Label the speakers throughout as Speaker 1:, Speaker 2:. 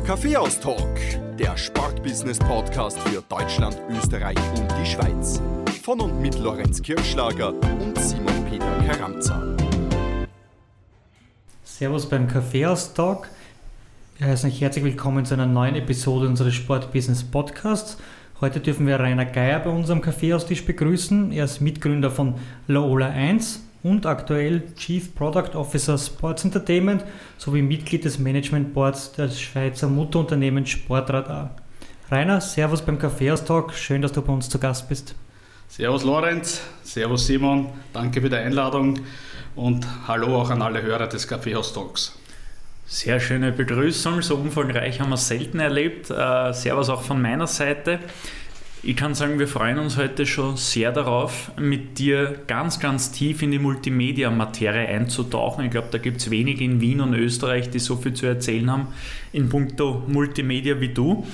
Speaker 1: Business AT.
Speaker 2: Kaffeehaus-Talk, der Sportbusiness-Podcast für Deutschland, Österreich und die Schweiz. Von und mit Lorenz Kirschlager und Simon Peter Karamza.
Speaker 3: Servus beim Kaffeehaus-Talk. Wir heißen euch herzlich willkommen zu einer neuen Episode unseres Sportbusiness-Podcasts. Heute dürfen wir Rainer Geier bei unserem Kaffeehaustisch begrüßen. Er ist Mitgründer von Laola 1 und aktuell Chief Product Officer Sports Entertainment sowie Mitglied des Management Boards des Schweizer Mutterunternehmens Sportradar. Rainer, Servus beim Kaffeehaus-Talk. Schön, dass du bei uns zu Gast bist.
Speaker 4: Servus Lorenz, Servus Simon, danke für die Einladung und hallo auch an alle Hörer des Kaffeehaus-Talks.
Speaker 5: Sehr schöne Begrüßung, so umfangreich haben wir es selten erlebt. Äh, servus auch von meiner Seite. Ich kann sagen, wir freuen uns heute schon sehr darauf, mit dir ganz, ganz tief in die Multimedia-Materie einzutauchen. Ich glaube, da gibt es wenige in Wien und Österreich, die so viel zu erzählen haben in puncto Multimedia wie du.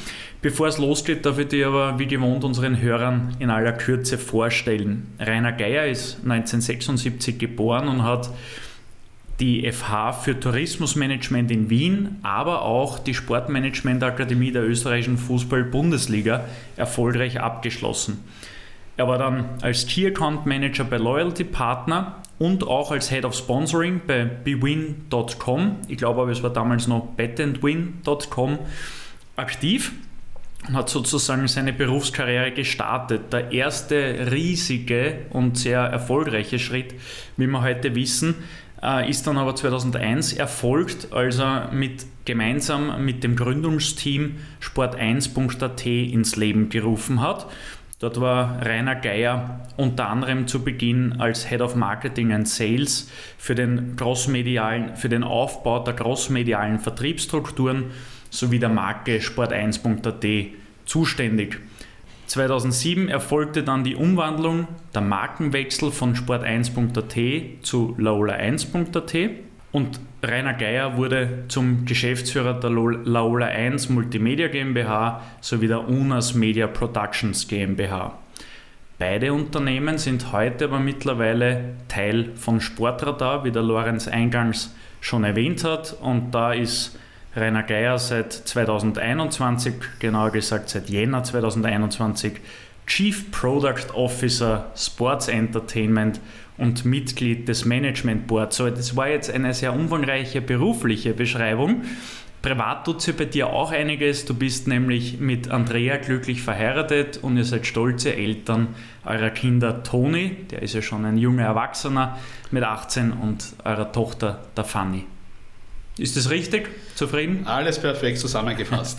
Speaker 5: Bevor es losgeht, darf ich dir aber wie gewohnt unseren Hörern in aller Kürze vorstellen. Rainer Geier ist 1976 geboren und hat die FH für Tourismusmanagement in Wien, aber auch die Sportmanagementakademie der österreichischen Fußball-Bundesliga erfolgreich abgeschlossen. Er war dann als Key Account Manager bei Loyalty Partner und auch als Head of Sponsoring bei bewin.com, ich glaube aber es war damals noch betandwin.com, aktiv und hat sozusagen seine Berufskarriere gestartet. Der erste riesige und sehr erfolgreiche Schritt, wie wir heute wissen, ist dann aber 2001 erfolgt, als er mit, gemeinsam mit dem Gründungsteam Sport1.at ins Leben gerufen hat. Dort war Rainer Geier unter anderem zu Beginn als Head of Marketing and Sales für den, crossmedialen, für den Aufbau der crossmedialen Vertriebsstrukturen sowie der Marke Sport1.at zuständig. 2007 erfolgte dann die Umwandlung, der Markenwechsel von Sport1.at zu Laola1.at und Rainer Geier wurde zum Geschäftsführer der Laola 1 Multimedia GmbH sowie der UNAS Media Productions GmbH. Beide Unternehmen sind heute aber mittlerweile Teil von Sportradar, wie der Lorenz eingangs schon erwähnt hat, und da ist Rainer Geier seit 2021, genauer gesagt seit Jänner 2021, Chief Product Officer Sports Entertainment und Mitglied des Management Boards. So, das war jetzt eine sehr umfangreiche berufliche Beschreibung. Privat tut sich bei dir auch einiges. Du bist nämlich mit Andrea glücklich verheiratet und ihr seid stolze Eltern eurer Kinder Toni, der ist ja schon ein junger Erwachsener mit 18 und eurer Tochter der Fanny. Ist das richtig? Zufrieden?
Speaker 4: Alles perfekt zusammengefasst.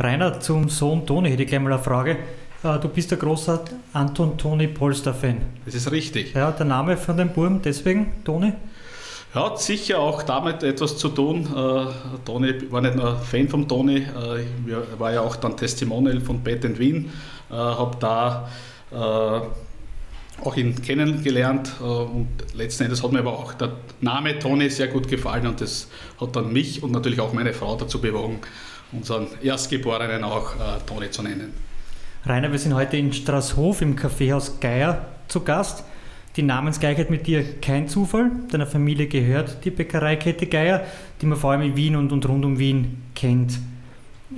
Speaker 3: Rainer, zum Sohn Toni hätte ich gleich mal eine Frage. Äh, du bist der große Anton Toni Polster-Fan.
Speaker 4: Das ist richtig.
Speaker 3: Ja, der Name von dem Burm, deswegen Toni?
Speaker 4: Ja, hat sicher auch damit etwas zu tun. Äh, Toni war nicht nur Fan von Toni, äh, ich war ja auch dann Testimonial von Bad Wien, äh, habe da auch ihn kennengelernt äh, und letzten Endes hat mir aber auch der Name Toni sehr gut gefallen und das hat dann mich und natürlich auch meine Frau dazu bewogen, unseren Erstgeborenen auch äh, Toni zu nennen.
Speaker 3: Rainer, wir sind heute in Straßhof im Kaffeehaus Geier zu Gast. Die Namensgleichheit mit dir kein Zufall. Deiner Familie gehört die Bäckereikette Geier, die man vor allem in Wien und, und rund um Wien kennt.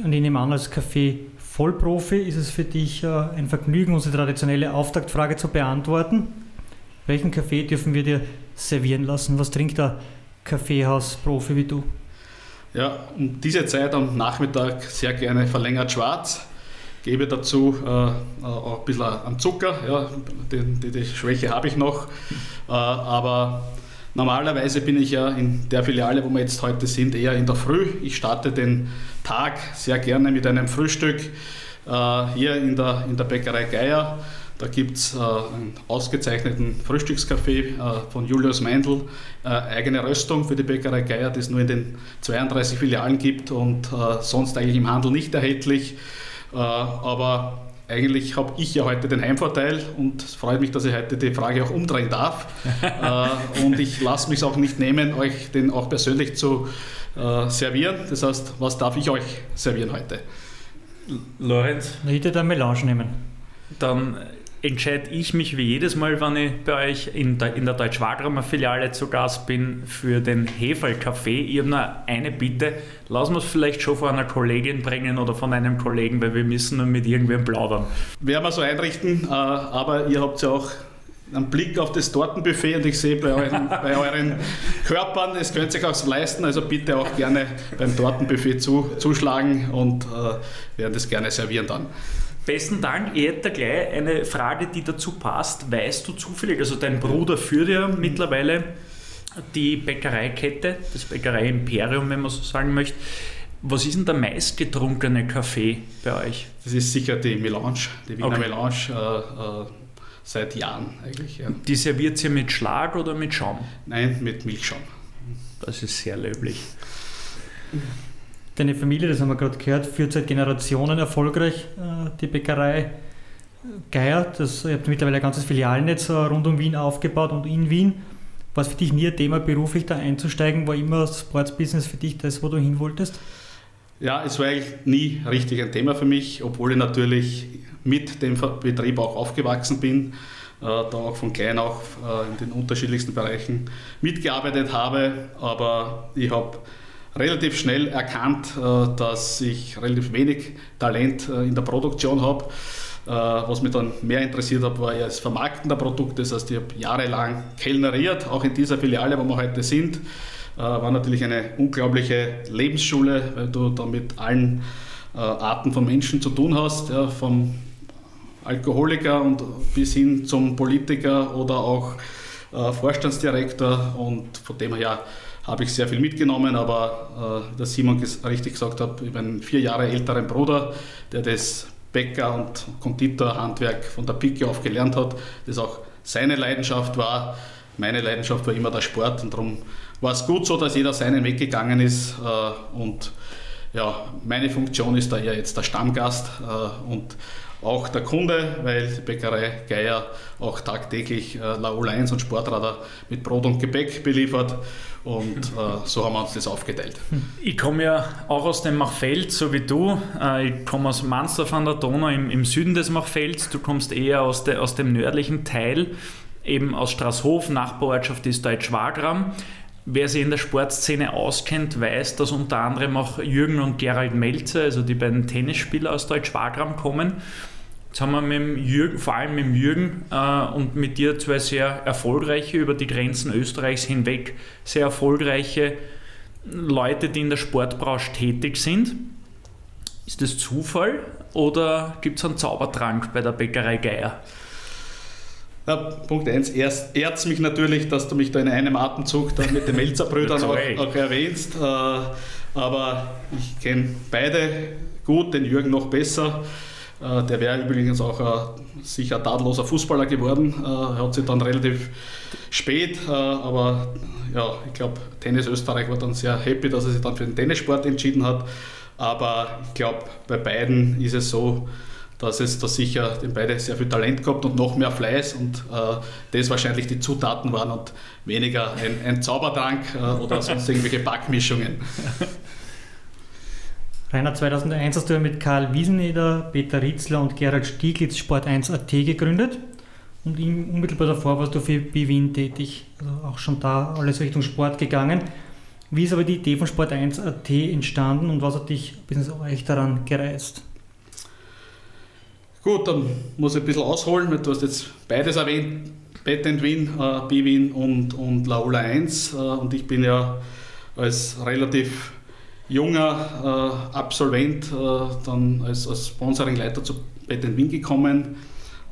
Speaker 3: Und ich nehme an, als Kaffee Vollprofi ist es für dich äh, ein Vergnügen, unsere traditionelle Auftaktfrage zu beantworten. Welchen Kaffee dürfen wir dir servieren lassen? Was trinkt der Kaffeehausprofi wie du?
Speaker 4: Ja, um diese Zeit am Nachmittag sehr gerne verlängert schwarz. Gebe dazu äh, auch ein bisschen an Zucker. Ja, die, die, die Schwäche habe ich noch. Äh, aber normalerweise bin ich ja in der Filiale, wo wir jetzt heute sind, eher in der Früh. Ich starte den Tag sehr gerne mit einem Frühstück äh, hier in der, in der Bäckerei Geier. Da gibt es äh, einen ausgezeichneten Frühstückskaffee äh, von Julius Meindl, äh, eigene Röstung für die Bäckerei Geier, die es nur in den 32 Filialen gibt und äh, sonst eigentlich im Handel nicht erhältlich. Äh, aber eigentlich habe ich ja heute den Heimvorteil und es freut mich, dass ich heute die Frage auch umdrehen darf. äh, und ich lasse mich auch nicht nehmen, euch den auch persönlich zu äh, servieren. Das heißt, was darf ich euch servieren heute?
Speaker 5: Lorenz?
Speaker 3: Ich hätte da Melange nehmen.
Speaker 5: Dann entscheide ich mich wie jedes Mal, wenn ich bei euch in der, in der Deutsch-Wagramer Filiale zu Gast bin, für den Heferl-Kaffee. Ich habe nur eine Bitte. Lassen wir es vielleicht schon von einer Kollegin bringen oder von einem Kollegen, weil wir müssen nur mit irgendwem plaudern.
Speaker 4: Werden wir so einrichten, äh, aber ihr habt ja auch einen Blick auf das Tortenbuffet und ich sehe bei euren, bei euren Körpern, es könnt sich auch leisten, also bitte auch gerne beim Tortenbuffet zu, zuschlagen und äh, werden das gerne servieren dann.
Speaker 5: Besten Dank. Ich hätte gleich eine Frage, die dazu passt. Weißt du zufällig, also dein Bruder führt ja mittlerweile die Bäckereikette, das Bäckerei-Imperium, wenn man so sagen möchte. Was ist denn der meistgetrunkene Kaffee bei euch?
Speaker 4: Das ist sicher die Melange, die Wiener
Speaker 5: Okay.
Speaker 4: Melange, äh, äh, seit Jahren eigentlich. Ja.
Speaker 5: Die serviert ihr mit Schlag oder mit Schaum?
Speaker 4: Nein, mit Milchschaum.
Speaker 5: Das ist sehr löblich.
Speaker 3: Deine Familie, das haben wir gerade gehört, führt seit Generationen erfolgreich äh, die Bäckerei Geier. Das, ihr habt mittlerweile ein ganzes Filialnetz äh, rund um Wien aufgebaut und in Wien. War es für dich nie ein Thema, beruflich da einzusteigen? War immer Sportsbusiness für dich das, wo du hin wolltest?
Speaker 4: Ja, es war eigentlich nie richtig ein Thema für mich, obwohl ich natürlich mit dem Betrieb auch aufgewachsen bin, äh, da auch von klein auf äh, in den unterschiedlichsten Bereichen mitgearbeitet habe. Aber ich habe relativ schnell erkannt, äh, dass ich relativ wenig Talent äh, in der Produktion habe. Äh, Was mich dann mehr interessiert hat, war ja das Vermarkten der Produkte. Das heißt, ich habe jahrelang kellneriert, auch in dieser Filiale, wo wir heute sind. War natürlich eine unglaubliche Lebensschule, weil du da mit allen Arten von Menschen zu tun hast, ja, vom Alkoholiker und bis hin zum Politiker oder auch Vorstandsdirektor und von dem her habe ich sehr viel mitgenommen, aber äh, wie der Simon ges richtig gesagt hat, ich einen vier Jahre älteren Bruder, der das Bäcker- und Konditorhandwerk von der Pike auf gelernt hat, das auch seine Leidenschaft war. Meine Leidenschaft war immer der Sport und darum war es gut so, dass jeder seinen Weg gegangen ist äh, und ja, meine Funktion ist da eher jetzt der Stammgast äh, und auch der Kunde, weil die Bäckerei Geier auch tagtäglich äh, Laola 1 und Sportradar mit Brot und Gebäck beliefert und äh, so haben wir uns das aufgeteilt.
Speaker 5: Ich komme ja auch aus dem Machfeld, so wie du. Äh, Ich komme aus Mansdorf an der Donau im, im Süden des Machfelds. Du kommst eher aus, de, aus dem nördlichen Teil, eben aus Straßhof. Nachbarortschaft ist Deutsch-Wagram. Wer sich in der Sportszene auskennt, weiß, dass unter anderem auch Jürgen und Gerald Melzer, also die beiden Tennisspieler aus Deutsch-Wagram, kommen. Jetzt haben wir mit Jürgen, vor allem mit dem Jürgen äh, und mit dir zwei sehr erfolgreiche, über die Grenzen Österreichs hinweg, sehr erfolgreiche Leute, die in der Sportbranche tätig sind. Ist das Zufall oder gibt es einen Zaubertrank bei der Bäckerei Geier?
Speaker 4: Ja, Punkt 1, ehrt es mich natürlich, dass du mich da in einem Atemzug da mit den Melzer-Brüdern auch, auch erwähnst. Äh, aber ich kenne beide gut, den Jürgen noch besser. Äh, der wäre übrigens auch ein sicher tadelloser Fußballer geworden. Äh, er hat sich dann relativ spät, äh, aber ja, ich glaube, Tennis Österreich war dann sehr happy, dass er sich dann für den Tennissport entschieden hat. Aber ich glaube, bei beiden ist es so, dass es da sicher den beide sehr viel Talent gehabt und noch mehr Fleiß und äh, das wahrscheinlich die Zutaten waren und weniger ein, ein Zaubertrank äh, oder sonst irgendwelche Backmischungen.
Speaker 3: Rainer, 2001 hast du ja mit Karl Wieseneder, Peter Ritzler und Gerald Stieglitz Sport 1 AT gegründet und unmittelbar davor warst du für BWin tätig. Also auch schon da alles Richtung Sport gegangen. Wie ist aber die Idee von Sport 1 AT entstanden und was hat dich bis euch daran gereizt?
Speaker 4: Gut, dann muss ich ein bisschen ausholen, weil du hast jetzt beides erwähnt, Patent Win, äh, B-Win und, und Laola 1 äh, und ich bin ja als relativ junger äh, Absolvent äh, dann als, als Sponsoringleiter zu Patent Win gekommen.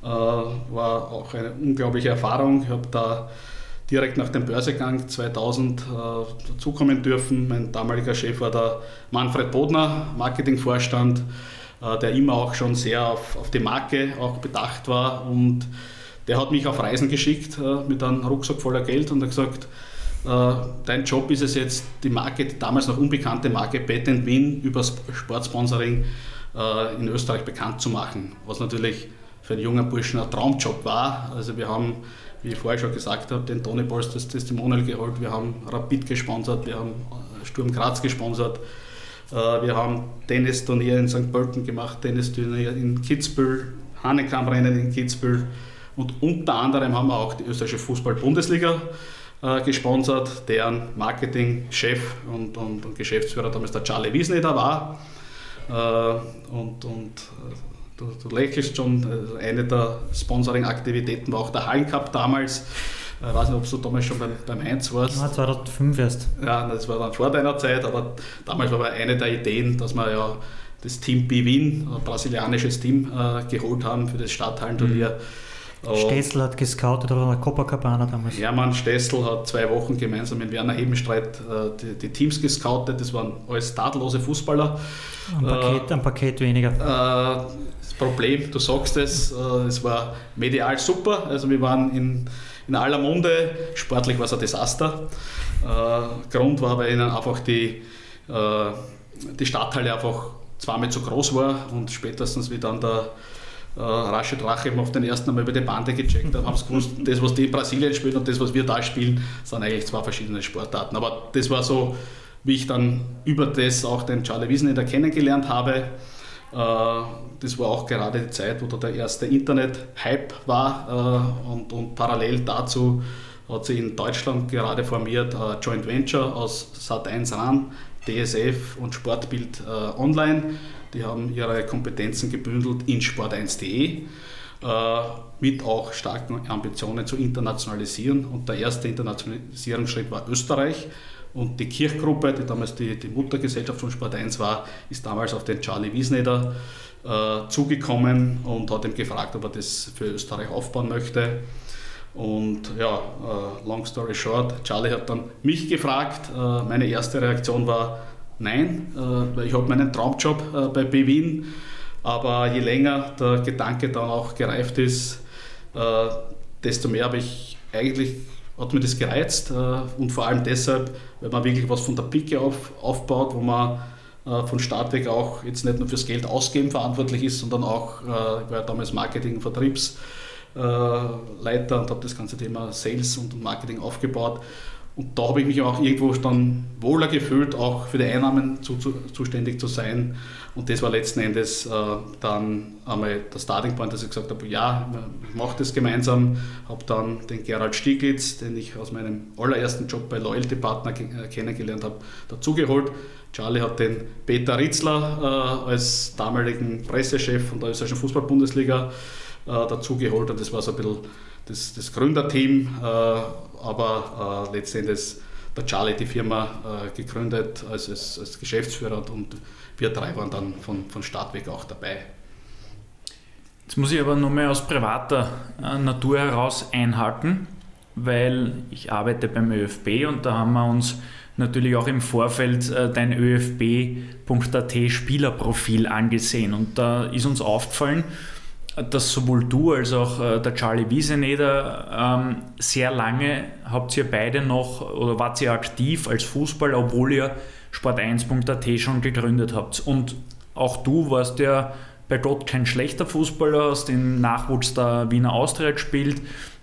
Speaker 4: Äh, war auch eine unglaubliche Erfahrung. Ich habe da direkt nach dem Börsegang 2000 äh, dazukommen dürfen. Mein damaliger Chef war der Manfred Bodner, Marketingvorstand. Äh, der immer auch schon sehr auf, auf die Marke auch bedacht war. Und der hat mich auf Reisen geschickt äh, mit einem Rucksack voller Geld und hat gesagt, äh, dein Job ist es jetzt, die Marke, die damals noch unbekannte Marke Bet Win über Sportsponsoring in Österreich bekannt zu machen, was natürlich für einen jungen Burschen ein Traumjob war. Also wir haben, wie ich vorher schon gesagt habe, den Tony Balls das Testimonial geholt, wir haben Rapid gesponsert, wir haben Sturm Graz gesponsert, wir haben Tennisturnier in St. Pölten gemacht, Tennisturnier in Kitzbühel, Hanekamp-Rennen in Kitzbühel, und unter anderem haben wir auch die österreichische Fußball-Bundesliga äh, gesponsert, deren Marketingchef und, und, und, Geschäftsführer damals der Charlie Wiesneder war. Äh, und, und äh, du, du lächelst schon, äh, eine der Sponsoring-Aktivitäten war auch der Hallencup damals. Ich weiß nicht, ob du damals schon beim, beim 1 warst.
Speaker 3: Ja, 2005 erst.
Speaker 4: Ja, das war dann vor deiner Zeit, aber damals war eine der Ideen, dass wir ja das Team B Wien, ein brasilianisches Team, äh, geholt haben für das Stadthallenturnier. Mhm
Speaker 3: Stessel hat gescoutet oder Copacabana damals.
Speaker 4: Hermann Stessel hat zwei Wochen gemeinsam mit Werner Hebenstreit äh, die, die, Teams gescoutet. Das waren alles tadellose Fußballer.
Speaker 3: Ein Paket, äh, ein Paket weniger.
Speaker 4: Äh, das Problem, du sagst es, äh, es war medial super. Also wir waren in, in aller Munde. Sportlich war es ein Desaster. Äh, Grund war bei ihnen einfach die, äh, die Stadthalle einfach zweimal zu groß war und spätestens wie dann der äh, Rashid Rachim auf den ersten Mal über die Bande gecheckt hat, haben sie gewusst, das, was die in Brasilien spielen und das, was wir da spielen, sind eigentlich zwei verschiedene Sportarten. Aber das war so, wie ich dann über das auch den Charlie Wiesneder kennengelernt habe. Äh, das war auch gerade die Zeit, wo da der erste Internet-Hype war äh, und, und parallel dazu hat sich in Deutschland gerade formiert ein Joint Venture aus Sat1 RAN, DSF und Sportbild äh, Online. Die haben ihre Kompetenzen gebündelt in sport1.de äh, mit auch starken Ambitionen zu internationalisieren. Und der erste Internationalisierungsschritt war Österreich. Und die Kirchgruppe, die damals die, die Muttergesellschaft von Sport 1 war, ist damals auf den Charlie Wiesneder äh, zugekommen und hat ihm gefragt, ob er das für Österreich aufbauen möchte. Und ja, äh, long story short, Charlie hat dann mich gefragt. Äh, meine erste Reaktion war, Nein, äh, ich habe meinen Traumjob äh, bei BWIN, aber je länger der Gedanke dann auch gereift ist, äh, desto mehr habe ich eigentlich, hat mir das gereizt und vor allem deshalb, weil man wirklich was von der Picke auf, aufbaut, wo man von Start weg auch jetzt nicht nur fürs Geld ausgeben verantwortlich ist, sondern auch, ich war ja damals Marketing, Vertriebsleiter und habe das ganze Thema Sales und Marketing aufgebaut und da habe ich mich auch irgendwo dann wohler gefühlt, auch für die Einnahmen zu, zu, zuständig zu sein. Und das war letzten Endes äh, dann einmal der Starting Point, dass ich gesagt habe, ja, ich mache das gemeinsam. Habe dann den Gerald Stieglitz, den ich aus meinem allerersten Job bei Loyalty Partner äh, kennengelernt habe, dazugeholt. Charlie hat den Peter Ritzler äh, als damaligen Pressechef von der österreichischen Fußball-Bundesliga äh, dazugeholt. Und das war so ein bisschen das, das Gründerteam. Äh, aber äh, letztendlich der Charlie die Firma äh, gegründet als, als, als Geschäftsführer und wir drei waren dann von, von Start weg auch dabei.
Speaker 5: Jetzt muss ich aber mehr aus privater äh, Natur heraus einhaken, weil ich arbeite beim ÖFB und da haben wir uns natürlich auch im Vorfeld äh, dein ÖFB.at Spielerprofil angesehen und da ist uns aufgefallen, dass sowohl du als auch äh, der Charlie Wieseneder ähm, sehr lange habt ihr beide noch oder wart ihr aktiv als Fußballer, obwohl ihr Sport1.at schon gegründet habt. Und auch du warst ja bei Gott kein schlechter Fußballer, hast den Nachwuchs der Wiener Austria gespielt,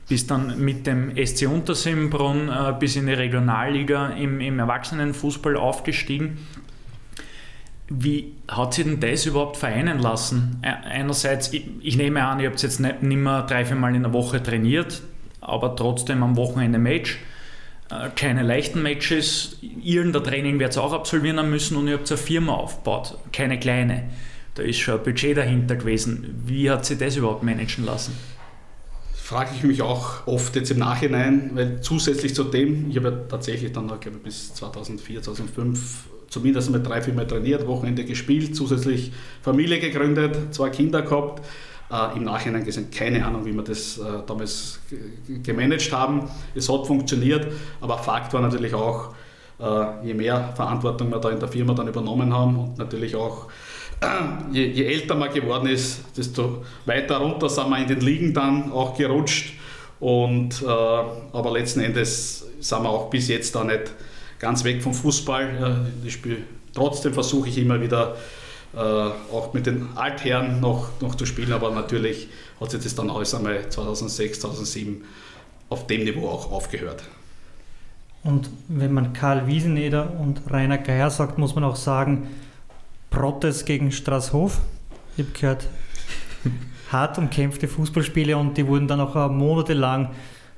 Speaker 5: bist dann mit dem SC Untersimbrunn äh, bis in die Regionalliga im, im Erwachsenenfußball aufgestiegen wie hat sich denn das überhaupt vereinen lassen? Einerseits, ich, ich nehme an, ihr habt jetzt nicht, nicht mehr drei, vier Mal in der Woche trainiert, aber trotzdem am Wochenende Match. Äh, keine leichten Matches. Irgendein Training wird es auch absolvieren müssen und ihr habt eine Firma aufgebaut, keine kleine. Da ist schon ein Budget dahinter gewesen. Wie hat sich das überhaupt managen lassen?
Speaker 4: frage ich mich auch oft jetzt im Nachhinein, weil zusätzlich zu dem, ich habe ja tatsächlich dann, glaube ich, bis 2004, 2005 zumindest mal drei, vier Mal trainiert, Wochenende gespielt, zusätzlich Familie gegründet, zwei Kinder gehabt. Äh, Im Nachhinein gesehen, keine Ahnung, wie wir das äh, damals gemanagt haben. Es hat funktioniert, aber Fakt war natürlich auch, äh, je mehr Verantwortung wir da in der Firma dann übernommen haben und natürlich auch je, je, älter man geworden ist, desto weiter runter sind wir in den Ligen dann auch gerutscht. Und, äh, aber letzten Endes sind wir auch bis jetzt da nicht ganz weg vom Fußball. Äh, trotzdem versuche ich immer wieder äh, auch mit den Altherren noch, noch zu spielen, aber natürlich hat sich das dann alles einmal 2006, 2007 auf dem Niveau auch aufgehört.
Speaker 3: Und wenn man Karl Wieseneder und Rainer Geier sagt, muss man auch sagen, Prottes gegen Straßhof. Ich habe gehört, hart umkämpfte Fußballspiele und die wurden dann auch äh, monatelang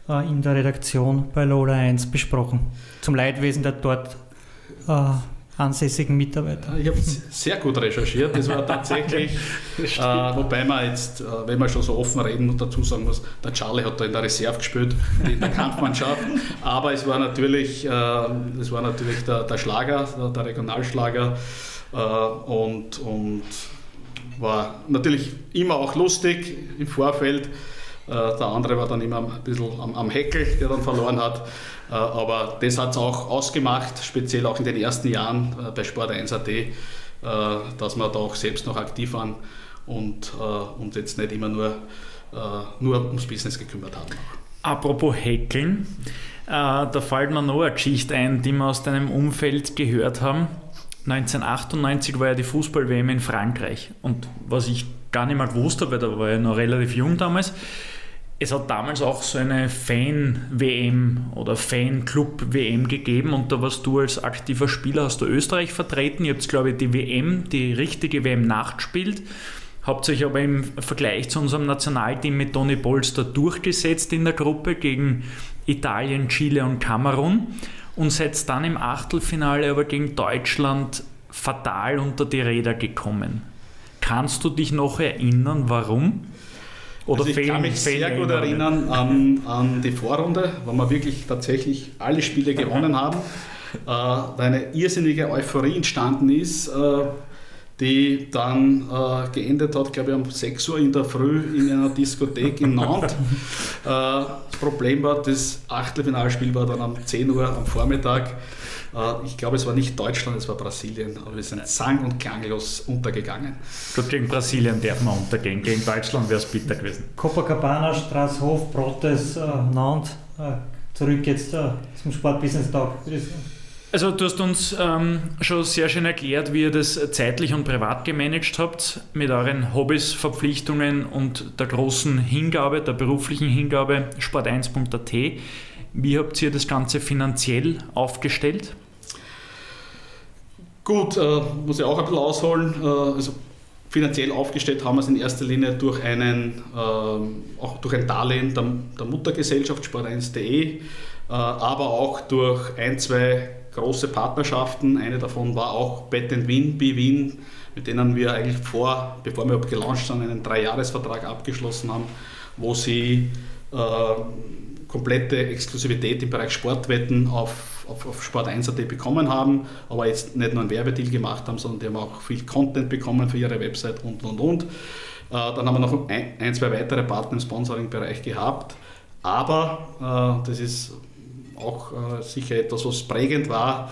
Speaker 3: äh, in der Redaktion bei Lola 1 besprochen. Zum Leidwesen der dort äh, ansässigen Mitarbeiter.
Speaker 4: Ich habe sehr gut recherchiert. Das war tatsächlich, äh, wobei man jetzt, äh, wenn man schon so offen reden und dazu sagen muss, der Charlie hat da in der Reserve gespielt, in der Kampfmannschaft. Aber es war natürlich, äh, es war natürlich der, der Schlager, der, der Regionalschlager äh, und, und war natürlich immer auch lustig im Vorfeld. Äh, der andere war dann immer ein bisschen am, am Heckel, der dann verloren hat. Äh, aber das hat es auch ausgemacht, speziell auch in den ersten Jahren bei Sport 1.at, dass wir da auch selbst noch aktiv waren und uns jetzt nicht immer nur, nur ums Business gekümmert haben.
Speaker 5: Apropos Heckeln, da fällt mir noch eine Geschichte ein, die wir aus deinem Umfeld gehört haben. 1998 war ja die Fußball-WM in Frankreich. Und was ich gar nicht mal gewusst habe, weil da war ich noch relativ jung damals, es hat damals auch so eine Fan-WM oder Fan-Club-WM gegeben und da warst du als aktiver Spieler, hast du Österreich vertreten. Ihr habt, glaube ich, die WM, die richtige WM nachgespielt. Habt euch aber im Vergleich zu unserem Nationalteam mit Toni Polster durchgesetzt in der Gruppe gegen Italien, Chile und Kamerun und seid dann im Achtelfinale aber gegen Deutschland fatal unter die Räder gekommen. Kannst du dich noch erinnern, warum?
Speaker 4: Oder also ich fehlen, kann mich sehr gut erinnern an, an, die Vorrunde, wo wir wirklich tatsächlich alle Spiele gewonnen haben. Äh, eine irrsinnige Euphorie entstanden ist. Äh, die dann äh, geendet hat, glaube ich, um 6 Uhr in der Früh in einer Diskothek in Nantes. äh, das Problem war, das Achtelfinalspiel war dann um 10 Uhr am Vormittag. Äh, ich glaube, es war nicht Deutschland, es war Brasilien, aber wir sind sang- und klanglos untergegangen.
Speaker 5: Gut, gegen Brasilien darf man untergehen, gegen Deutschland wäre es bitter gewesen.
Speaker 3: Copacabana, Straßhof, Protes, äh, Nantes, äh, zurück jetzt äh, zum Sportbusiness-Tag.
Speaker 5: Also du hast uns ähm, schon sehr schön erklärt, wie ihr das zeitlich und privat gemanagt habt mit euren Hobbys, Verpflichtungen und der großen Hingabe, der beruflichen Hingabe sport1.at. Wie habt ihr das Ganze finanziell aufgestellt?
Speaker 4: Gut, äh, muss ich auch ein bisschen ausholen. Äh, also finanziell aufgestellt haben wir es in erster Linie durch, einen, äh, auch durch ein Darlehen der, der Muttergesellschaft sport1.de, äh, aber auch durch ein, zwei große Partnerschaften. Eine davon war auch Bet Win, B-Win, mit denen wir eigentlich vor, bevor wir gelauncht sind, einen Dreijahresvertrag abgeschlossen haben, wo sie äh, komplette Exklusivität im Bereich Sportwetten auf, auf, auf Sport 1.at bekommen haben, aber jetzt nicht nur einen Werbedeal gemacht haben, sondern die haben auch viel Content bekommen für ihre Website und und und. Äh, dann haben wir noch ein, zwei weitere Partner im Sponsoring-Bereich gehabt, aber äh, das ist auch äh, sicher etwas, was prägend war.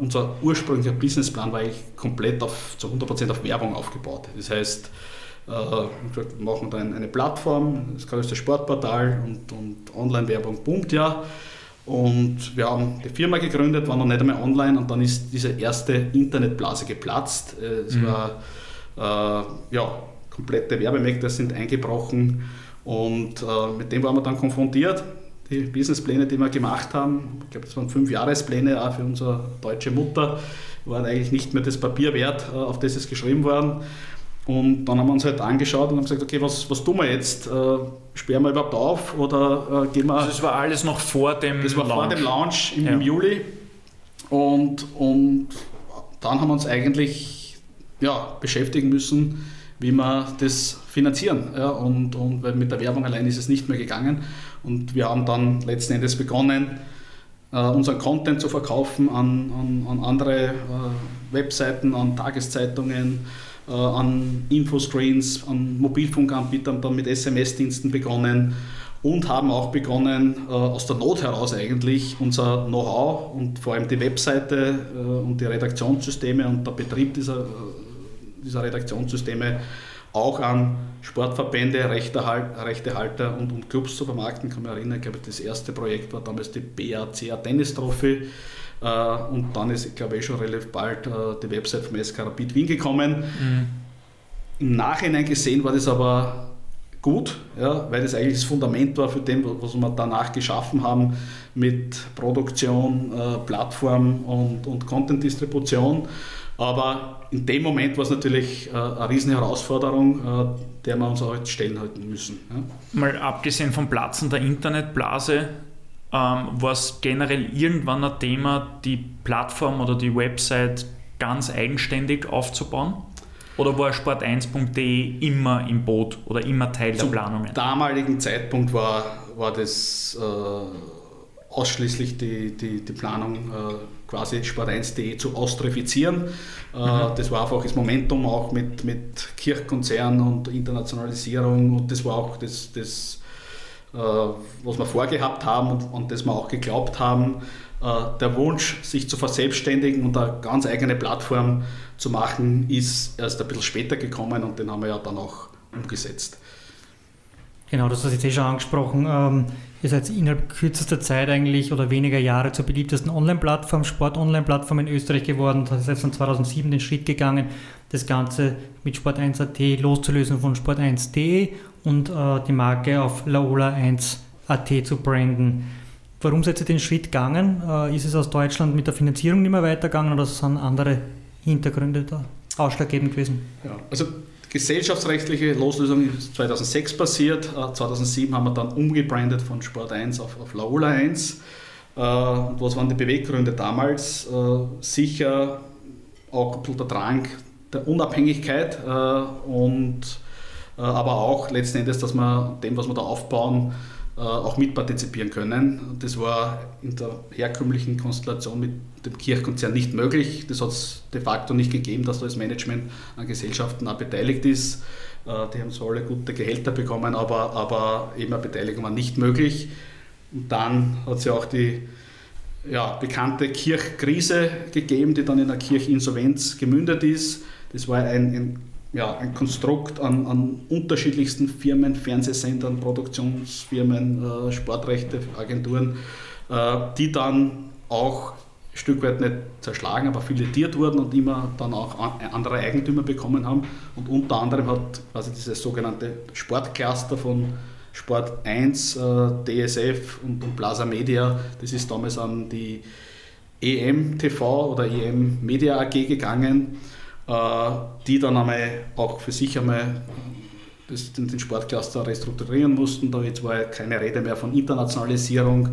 Speaker 4: Unser ursprünglicher Businessplan war eigentlich komplett auf, zu 100% auf Werbung aufgebaut. Das heißt, wir machen da eine Plattform, das größte Sportportal und, und Online-Werbung boomt ja. Und wir haben die Firma gegründet, waren noch nicht einmal online und dann ist diese erste Internetblase geplatzt. Äh, es mhm. war uh, ja, komplette Werbemärkte sind eingebrochen und mit dem waren wir dann konfrontiert die Businesspläne, die wir gemacht haben, ich glaube, das waren fünf Jahrespläne auch für unsere deutsche Mutter, waren eigentlich nicht mehr das Papier wert, äh, auf das es geschrieben waren. Und dann haben wir uns halt angeschaut und haben gesagt, okay, was, was tun wir jetzt? Äh, sperren wir überhaupt auf oder äh, gehen wir...
Speaker 5: Also das war alles noch vor dem
Speaker 4: Das war Launch. vor dem Launch im, ja. Juli. Und, und dann haben wir uns eigentlich ja, beschäftigen müssen, wie wir das finanzieren. Ja, und, und weil mit der Werbung allein ist es nicht mehr gegangen. Und wir haben dann letzten Endes begonnen, äh, unseren Content zu verkaufen an, an, an andere äh, Webseiten, an Tageszeitungen, an Infoscreens, an Mobilfunkanbietern, dann mit SMS-Diensten begonnen und haben auch begonnen, aus der Not heraus eigentlich unser Know-how und vor allem die Webseite und die Redaktionssysteme und der Betrieb dieser dieser Redaktionssysteme auch an Sportverbände, Rechtehalter und, und Clubs zu vermarkten. Ich kann mich erinnern, ich glaube, das erste Projekt war damals die BACA Tennis Trophy. Äh, und dann ist, glaube ich, schon relativ bald äh, die Website vom SK Rapid Wien gekommen. Mhm. Im Nachhinein gesehen war das aber gut, ja, weil das eigentlich das Fundament war für dem, was wir danach geschaffen haben mit Produktion, äh, Plattform und, und Content-Distribution. Aber in dem Moment war es natürlich äh, eine riesen Herausforderung, äh, der wir uns heute stellen halten müssen. Ja.
Speaker 5: Mal abgesehen vom Platzen der Internetblase, ähm, war es generell irgendwann ein Thema, die Plattform oder die Website ganz eigenständig aufzubauen? Oder war Sport1.de immer im Boot oder immer Teil Zum der Planungen?
Speaker 4: Zum damaligen Zeitpunkt war, war das äh, ausschließlich die, die, die Planung äh, quasi Sport1.de zu austrifizieren. Äh, mhm. Das war einfach das Momentum auch mit, mit Kirchkonzern und Internationalisierung und das war auch das, das was wir vorgehabt haben und, und das wir auch geglaubt haben. Äh, der Wunsch, sich zu verselbstständigen und eine ganz eigene Plattform zu machen, ist erst ein bisschen später gekommen und den haben wir ja dann auch umgesetzt.
Speaker 3: Genau, das hast du jetzt eh schon angesprochen. Ähm, ihr seid innerhalb kürzester Zeit eigentlich oder weniger Jahre zur beliebtesten Online-Plattform, Sport-Online-Plattform in Österreich geworden. Das ist dann 2007 den Schritt gegangen, das Ganze mit Sport1.at loszulösen von Sport1.de und äh, die Marke auf Laola1.at zu branden. Warum seid ihr den Schritt gegangen? Äh, ist es aus Deutschland mit der Finanzierung nicht mehr weitergegangen oder sind andere Hintergründe da ausschlaggebend gewesen?
Speaker 4: Ja, also gesellschaftsrechtliche Loslösung ist 2006 passiert. 2007 äh, haben wir dann umgebrandet von Sport 1 auf, auf Laola 1. Äh, was waren die Beweggründe damals? Äh, sicher auch der Drang der Unabhängigkeit und aber auch letzten Endes, dass wir dem, was wir da aufbauen, auch mitpartizipieren können. Das war in der herkömmlichen Konstellation mit dem Kirchkonzern nicht möglich. Das hat es de facto nicht gegeben, dass da das Management an Gesellschaften auch beteiligt ist. Äh, die haben zwar alle gute Gehälter bekommen, aber, aber eben eine Beteiligung war nicht möglich. Und dann hat es ja auch die ja, bekannte Kirchkrise gegeben, die dann in einer Kirchinsolvenz gemündet ist. Das war ein, ein, ja, ein Konstrukt an, an, unterschiedlichsten Firmen, Fernsehsendern, Produktionsfirmen, äh, Sportrechteagenturen, äh, die dann auch ein Stück weit nicht zerschlagen, aber filetiert wurden und immer dann auch andere Eigentümer bekommen haben. Und unter anderem hat quasi dieses sogenannte Sportcluster von Sport 1, äh, DSF und, und Plaza Media, das ist damals an die EM TV oder EM Media AG gegangen, die dann einmal auch für sich einmal das, den, den Sportcluster restrukturieren mussten. Da jetzt war keine Rede mehr von Internationalisierung.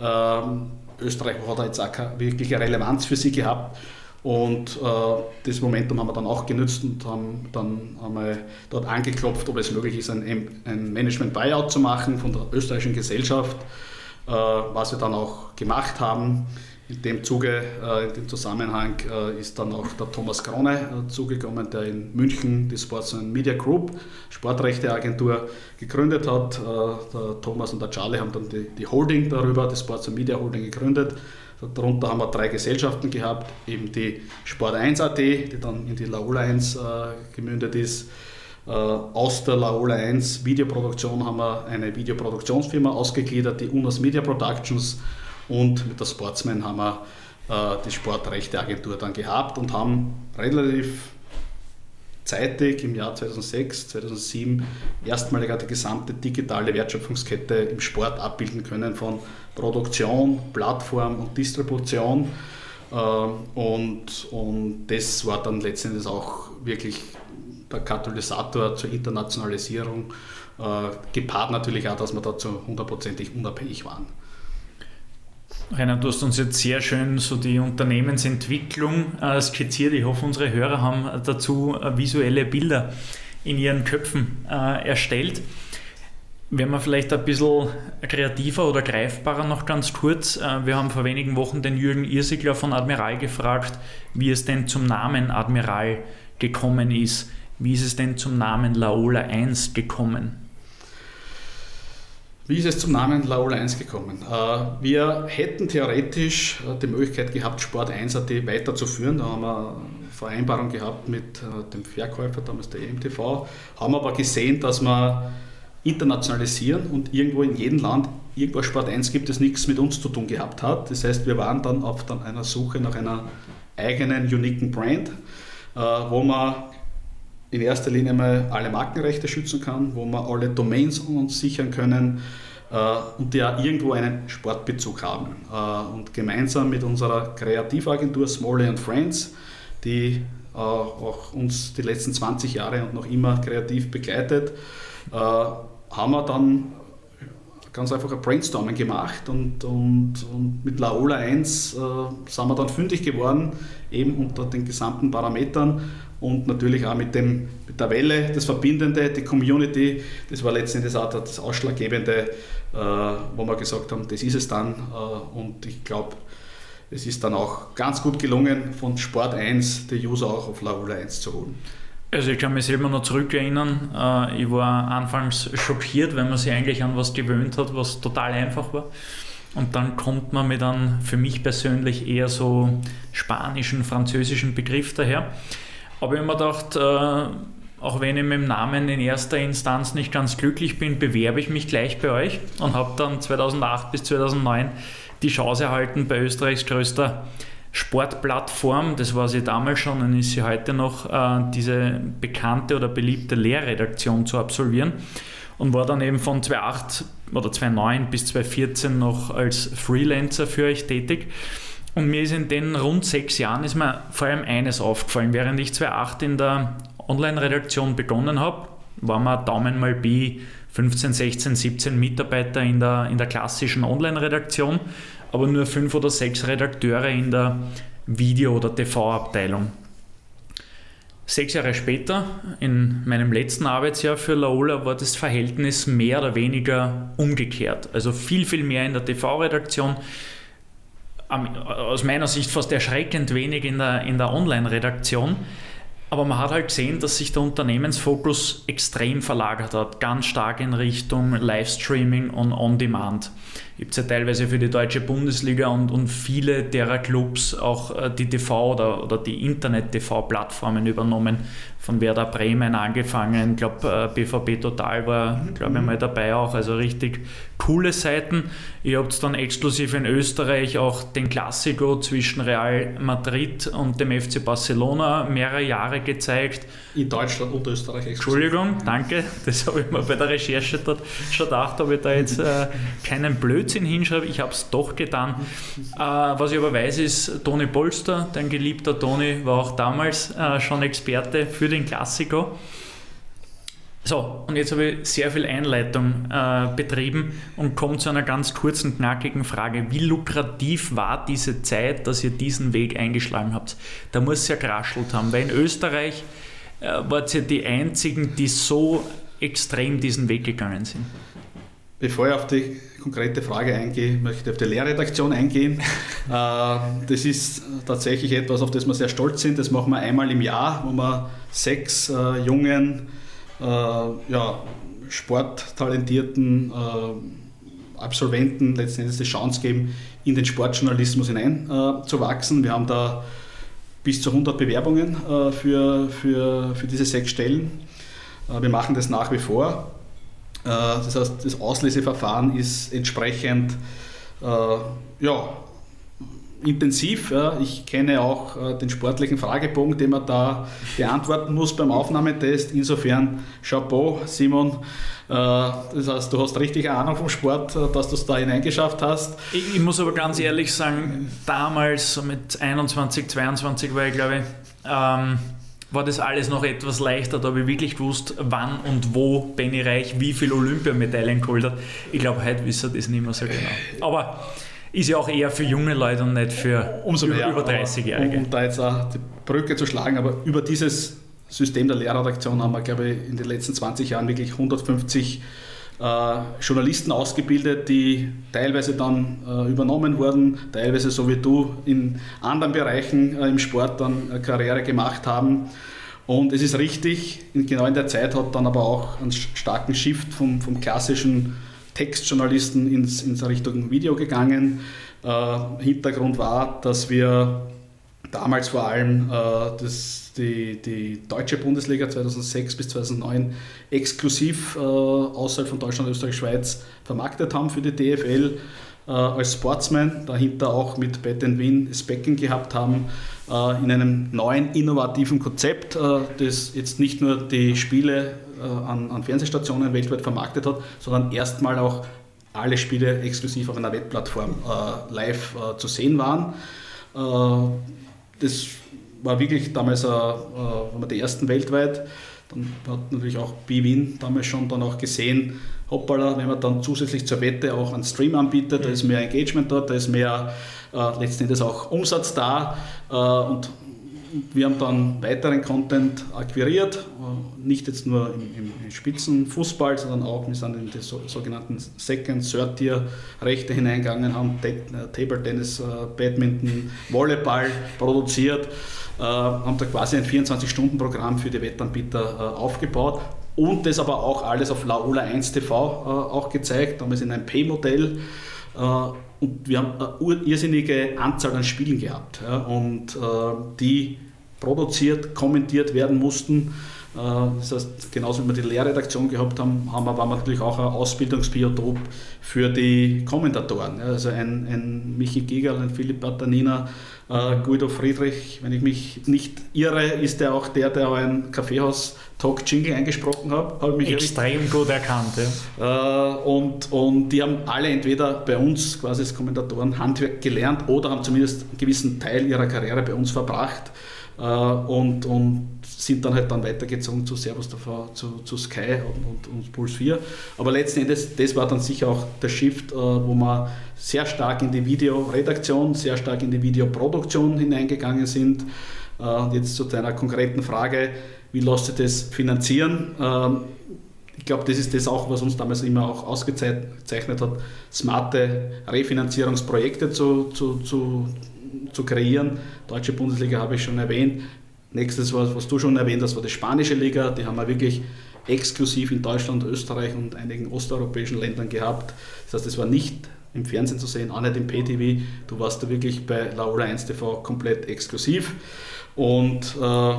Speaker 4: Ähm, Österreich hat jetzt auch keine wirkliche Relevanz für sie gehabt. Und äh, das Momentum haben wir dann auch genützt und haben dann einmal dort angeklopft, ob es möglich ist, ein, ein Management-Buyout zu machen von der österreichischen Gesellschaft, äh, was wir dann auch gemacht haben. In dem Zuge, äh, in dem Zusammenhang äh, ist dann auch der Thomas Krone äh, zugekommen, der in München die Sports and Media Group, Sportrechteagentur, gegründet hat. Der Thomas und der Charlie haben dann die, Holding darüber, die Sports and Media Holding gegründet. Darunter haben wir drei Gesellschaften gehabt, eben die Sport 1 AT, die dann in die Laola 1 äh, gemündet ist. Aus der Laola 1 Videoproduktion haben wir eine Videoproduktionsfirma ausgegliedert, die Unas Media Productions und mit der Sportsman haben wir äh, die Sportrechteagentur dann gehabt und haben relativ zeitig im Jahr 2006, 2007 erstmalig die gesamte digitale Wertschöpfungskette im Sport abbilden können von Produktion, Plattform und Distribution. Äh, und, und das war dann letztendlich auch wirklich der Katalysator zur Internationalisierung, äh, gepaart natürlich auch, dass wir dazu hundertprozentig unabhängig waren.
Speaker 5: Rainer, du hast uns jetzt sehr schön so die Unternehmensentwicklung äh, skizziert. Ich hoffe, unsere Hörer haben dazu äh, visuelle Bilder in ihren Köpfen äh, erstellt. Wenn wir vielleicht ein bisschen kreativer oder greifbarer noch ganz kurz. Äh, wir haben vor wenigen Wochen den Jürgen Irsigler von Admiral gefragt, wie es denn zum Namen Admiral gekommen ist. Wie ist es denn zum Namen Laola 1 gekommen?
Speaker 4: Wie ist es zum Namen Laola 1 gekommen? Äh, wir hätten theoretisch äh, die Möglichkeit gehabt, Sport 1 AT weiterzuführen. Da haben wir eine Vereinbarung gehabt mit äh, dem Verkäufer, damals der EMTV, haben aber gesehen, dass wir internationalisieren und irgendwo in jedem Land, irgendwo Sport 1 gibt es nichts mit uns zu tun gehabt hat. Das heißt, wir waren dann auf einer Suche nach einer eigenen, uniken Brand, wo man in erster Linie mal alle Markenrechte schützen kann, wo wir alle Domains uns sichern können äh, und die ja irgendwo einen Sportbezug haben. Äh, und gemeinsam mit unserer Kreativagentur Smalley and Friends, die äh, auch uns die letzten 20 Jahre und noch immer kreativ begleitet, äh, haben wir dann ganz einfach ein Brainstorming gemacht und, und, und mit Laola 1 äh, sind wir dann fündig geworden, eben unter den gesamten Parametern und natürlich auch mit, dem, mit der Welle, das Verbindende, die Community, das war letztendlich auch das Ausschlaggebende, äh, wo wir gesagt haben, das ist es dann äh, und ich glaube, es ist dann auch ganz gut gelungen, von Sport 1 die User auch auf Laola 1 zu holen.
Speaker 5: Also ich kann mich selber noch zurückerinnern, äh, ich war anfangs schockiert, weil man sich eigentlich an was gewöhnt hat, was total einfach war. Und dann kommt man mit einem für mich persönlich eher so spanischen, französischen Begriff daher. Aber ich habe mir gedacht, äh, auch wenn ich mit dem Namen in erster Instanz nicht ganz glücklich bin, bewerbe ich mich gleich bei euch und habe dann 2008 bis 2009 die Chance erhalten, bei Österreichs größter Sportplattform, das war sie damals schon und ist sie heute noch, äh, diese bekannte oder beliebte Lehrredaktion zu absolvieren und war dann eben von 2008 oder 2009 bis 2014 noch als Freelancer für euch tätig. Und mir ist in den rund sechs Jahren ist mir vor allem eines aufgefallen. Während ich 2008 in der Online-Redaktion begonnen habe, waren wir Daumen mal B 15, 16, 17 Mitarbeiter in der, in der klassischen Online-Redaktion, aber nur fünf oder sechs Redakteure in der Video- oder TV-Abteilung. Sechs Jahre später, in meinem letzten Arbeitsjahr für Laola, war das Verhältnis mehr oder weniger umgekehrt. Also viel, viel mehr in der TV-Redaktion, aus meiner Sicht fast erschreckend wenig in der, in der Online-Redaktion. Aber man hat halt gesehen, dass sich der Unternehmensfokus extrem verlagert hat, ganz stark in Richtung Livestreaming und On-Demand gibt es ja teilweise für die deutsche Bundesliga und, und viele derer Clubs auch äh, die TV- oder, oder die Internet-TV-Plattformen übernommen. Von Werder Bremen angefangen, ich glaube BVB Total war, glaube ich, mhm. mal dabei auch, also richtig coole Seiten. Ihr habt dann exklusiv in Österreich auch den Klassiko zwischen Real Madrid und dem FC Barcelona mehrere Jahre gezeigt.
Speaker 4: In Deutschland und Österreich
Speaker 5: exklusiv. Entschuldigung, danke, das habe ich mir bei der Recherche dort schon gedacht, ob ich da jetzt äh, keinen Blöd Blödsinn hinschreibe, ich habe es doch getan. Äh, was ich aber weiß, ist Toni Polster, dein geliebter Toni, war auch damals äh, schon Experte für den Klassiker. So, und jetzt habe ich sehr viel Einleitung äh, betrieben und komme zu einer ganz kurzen, knackigen Frage. Wie lukrativ war diese Zeit, dass ihr diesen Weg eingeschlagen habt? Da muss es ja geraschelt haben, weil in Österreich äh, wart ihr die Einzigen, die so extrem diesen Weg gegangen sind.
Speaker 4: Bevor ich auf die konkrete Frage eingehe, möchte ich auf die Lehrredaktion eingehen. Äh, das ist tatsächlich etwas, auf das wir sehr stolz sind. Das machen wir einmal im Jahr, wo wir sechs äh, jungen, äh, ja, sporttalentierten Absolventen letztendlich die Chance geben, in den Sportjournalismus hineinzuwachsen. Wir haben da bis zu 100 Bewerbungen für, für, für diese sechs Stellen. wir machen das nach wie vor. Äh, das heißt, das Ausleseverfahren ist entsprechend äh, ja, intensiv. Ich kenne auch äh, den sportlichen Fragebogen, den man da beantworten muss beim Aufnahmetest. Insofern Chapeau, Simon. Das heißt, du hast richtig Ahnung vom Sport, dass du es da hineingeschafft hast.
Speaker 5: Ich, ich, muss aber ganz ehrlich sagen, damals, mit 21, 22 war ich, glaube ich, ähm, war das alles noch etwas leichter. Da habe ich wirklich gewusst, wann und wo Benny Reich wie viele Olympiamedaillen geholt hat. Ich glaube, heute wissen das nicht mehr so genau. Aber ist ja auch eher für junge Leute und nicht für
Speaker 4: Umso mehr, über 30-Jährige. Um da jetzt auch die Brücke zu schlagen, aber über dieses System der Lehrredaktion haben wir, glaube ich, in den letzten 20 Jahren wirklich 150 äh, Journalisten ausgebildet, die teilweise dann äh, übernommen wurden, teilweise so wie du in anderen Bereichen äh, im Sport dann Karriere gemacht haben. Und es ist richtig, genau in der Zeit hat dann aber auch einen starken Shift vom, vom klassischen Textjournalisten ins, ins Richtung Video gegangen. Äh, Hintergrund war, dass wir damals vor allem äh, das, die, die deutsche Bundesliga 2006 bis 2009 exklusiv äh, außerhalb von Deutschland, Österreich, Schweiz vermarktet haben für die DFL äh, als Sportsman, dahinter auch mit Bet Wien das Becken gehabt haben, äh, in einem neuen, innovativen Konzept, äh, das jetzt nicht nur die Spiele äh, an, an Fernsehstationen weltweit vermarktet hat, sondern erstmal auch alle Spiele exklusiv auf einer Wettplattform äh, live äh, zu sehen waren. das war wirklich damals äh, die ersten weltweit. Dann hat natürlich auch BWin damals schon dann auch gesehen, hoppala, wenn man dann zusätzlich zur Wette auch einen Stream anbietet, da ist mehr Engagement dort, da ist mehr äh, letzten Endes auch Umsatz da. Äh, und wir haben dann weiteren Content akquiriert, äh, nicht jetzt nur im, im Spitzenfußball, sondern auch, wir sind in die so, sogenannten Second, Third Tier Rechte hineingegangen, haben äh, Table Tennis, äh, Badminton, Volleyball produziert, haben da quasi ein 24-Stunden-Programm für die Wettanbieter aufgebaut und das aber auch alles auf Laola 1 TV auch gezeigt, damals in einem Pay-Modell. Und wir haben eine irrsinnige Anzahl an Spielen gehabt. Und die produziert, kommentiert werden mussten. Äh, das heißt, genauso wie wir die Lehrredaktion gehabt haben, haben wir, waren wir natürlich auch ein Ausbildungsbiotop für die Kommentatoren. Also ein, ein Michi Gigerl, ein Philipp Batanina, äh, Guido Friedrich, wenn ich mich nicht irre, ist er auch der, der ein Kaffeehaus-Talk-Jingle eingesprochen hat.
Speaker 5: Hab Extrem richtig. gut erkannt.
Speaker 4: Ja. Äh, und, und die haben alle entweder bei uns quasi als Kommentatoren Handwerk gelernt oder haben zumindest einen gewissen Teil ihrer Karriere bei uns verbracht. Äh, und, und sind dann halt dann weitergezogen zu Servus TV, zu, zu Sky und, und, und Puls 4. Aber letzten Endes, das war dann sicher auch der Shift, äh, wo wir sehr stark in die Videoredaktion, sehr stark in die Videoproduktion hineingegangen sind. Äh, jetzt zu deiner konkreten Frage, wie lässt sich das finanzieren? Ähm, ich glaube, das ist das auch, was uns damals immer auch ausgezeichnet hat, smarte Refinanzierungsprojekte zu, zu, zu zu kreieren. Deutsche Bundesliga habe ich schon erwähnt. Nächstes, was, was du schon erwähnt hast, war die spanische Liga. Die haben wir wirklich exklusiv in Deutschland, Österreich und einigen osteuropäischen Ländern gehabt. Das heißt, es war nicht im Fernsehen zu sehen, auch nicht im PTV. Du warst da wirklich bei Laola 1 TV komplett exklusiv. Und äh,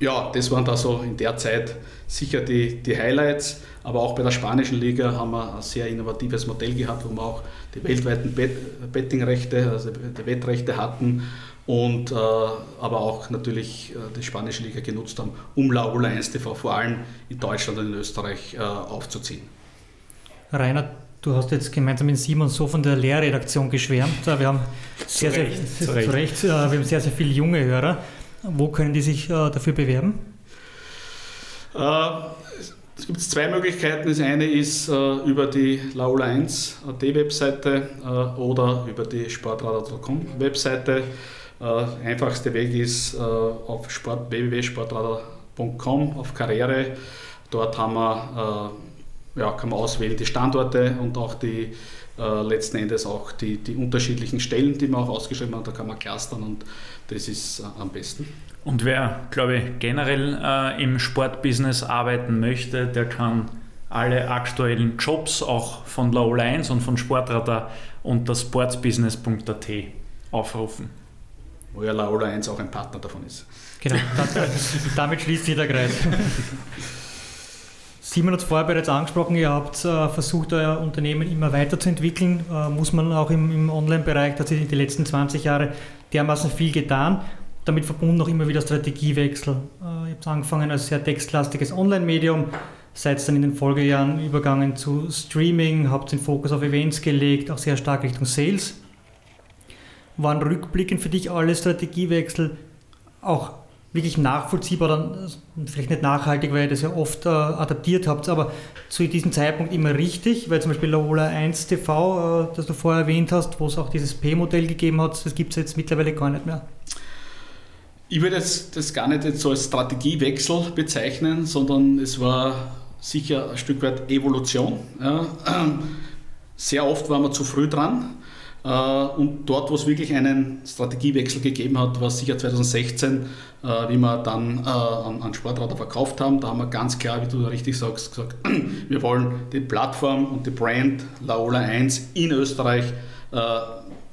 Speaker 4: ja, das waren da so in der Zeit sicher die, die Highlights. Aber auch bei der spanischen Liga haben wir ein sehr innovatives Modell gehabt, wo wir auch die weltweiten Bet Bettingrechte, also die Wettrechte hatten und äh, aber auch natürlich äh, die spanische Liga genutzt haben, um La Ola 1 TV vor allem in Deutschland und in Österreich äh, aufzuziehen.
Speaker 3: Rainer, du hast jetzt gemeinsam mit Simon so von der Lehrredaktion geschwärmt. Wir haben sehr, sehr, zu Recht. Recht, wir haben sehr, sehr viele junge Hörer. Wo können die sich dafür bewerben?
Speaker 4: Es gibt zwei Möglichkeiten. Das eine ist äh, über die Laula 1 AT-Webseite äh, oder über die sportradar.com Webseite. Äh, einfachste Weg ist äh, auf www.sportradar.com auf Karriere. Dort haben wir, äh, ja, kann man auswählen die Standorte und auch die äh, letzten Endes auch die, die unterschiedlichen Stellen, die man auch ausgeschrieben hat. Da kann man clustern und das ist am besten.
Speaker 5: Und wer, glaube ich, generell äh, im Sportbusiness arbeiten möchte, der kann alle aktuellen Jobs auch von Low Lines und von Sportradar unter sportsbusiness.at aufrufen.
Speaker 4: Wo ja Laola 1 auch ein Partner davon ist.
Speaker 3: Genau, damit schließt sich der Kreis. Simon hat es vorher bereits angesprochen, ihr habt äh, versucht, euer Unternehmen immer weiterzuentwickeln. Äh, muss man auch im, Online-Bereich, da hat sich letzten 20 Jahren dermaßen viel getan damit verbunden auch immer wieder Strategiewechsel. Äh, ich habe angefangen als sehr textlastiges Online-Medium, seid dann in den Folgejahren übergangen zu Streaming, habt den Fokus auf Events gelegt, auch sehr stark Richtung Sales. Waren rückblickend für dich alle Strategiewechsel auch wirklich nachvollziehbar, dann vielleicht nicht nachhaltig, weil ihr das ja oft äh, adaptiert habt, aber zu diesem Zeitpunkt immer richtig, weil zum Beispiel Laola 1 TV, äh, das du vorher erwähnt hast, wo es auch dieses P-Modell gegeben hat, das gibt es jetzt mittlerweile gar nicht mehr.
Speaker 4: Ich würde das, das gar nicht jetzt so als Strategiewechsel bezeichnen, sondern es war sicher ein Stück weit Evolution. Ja. Sehr oft waren wir zu früh dran. Äh, und dort, wo es wirklich einen Strategiewechsel gegeben hat, war sicher 2016, äh, wie wir dann äh, an Sportradar verkauft haben. Da haben wir ganz klar, wie du richtig sagst, gesagt, wir wollen die Plattform und die Brand Laola 1 in Österreich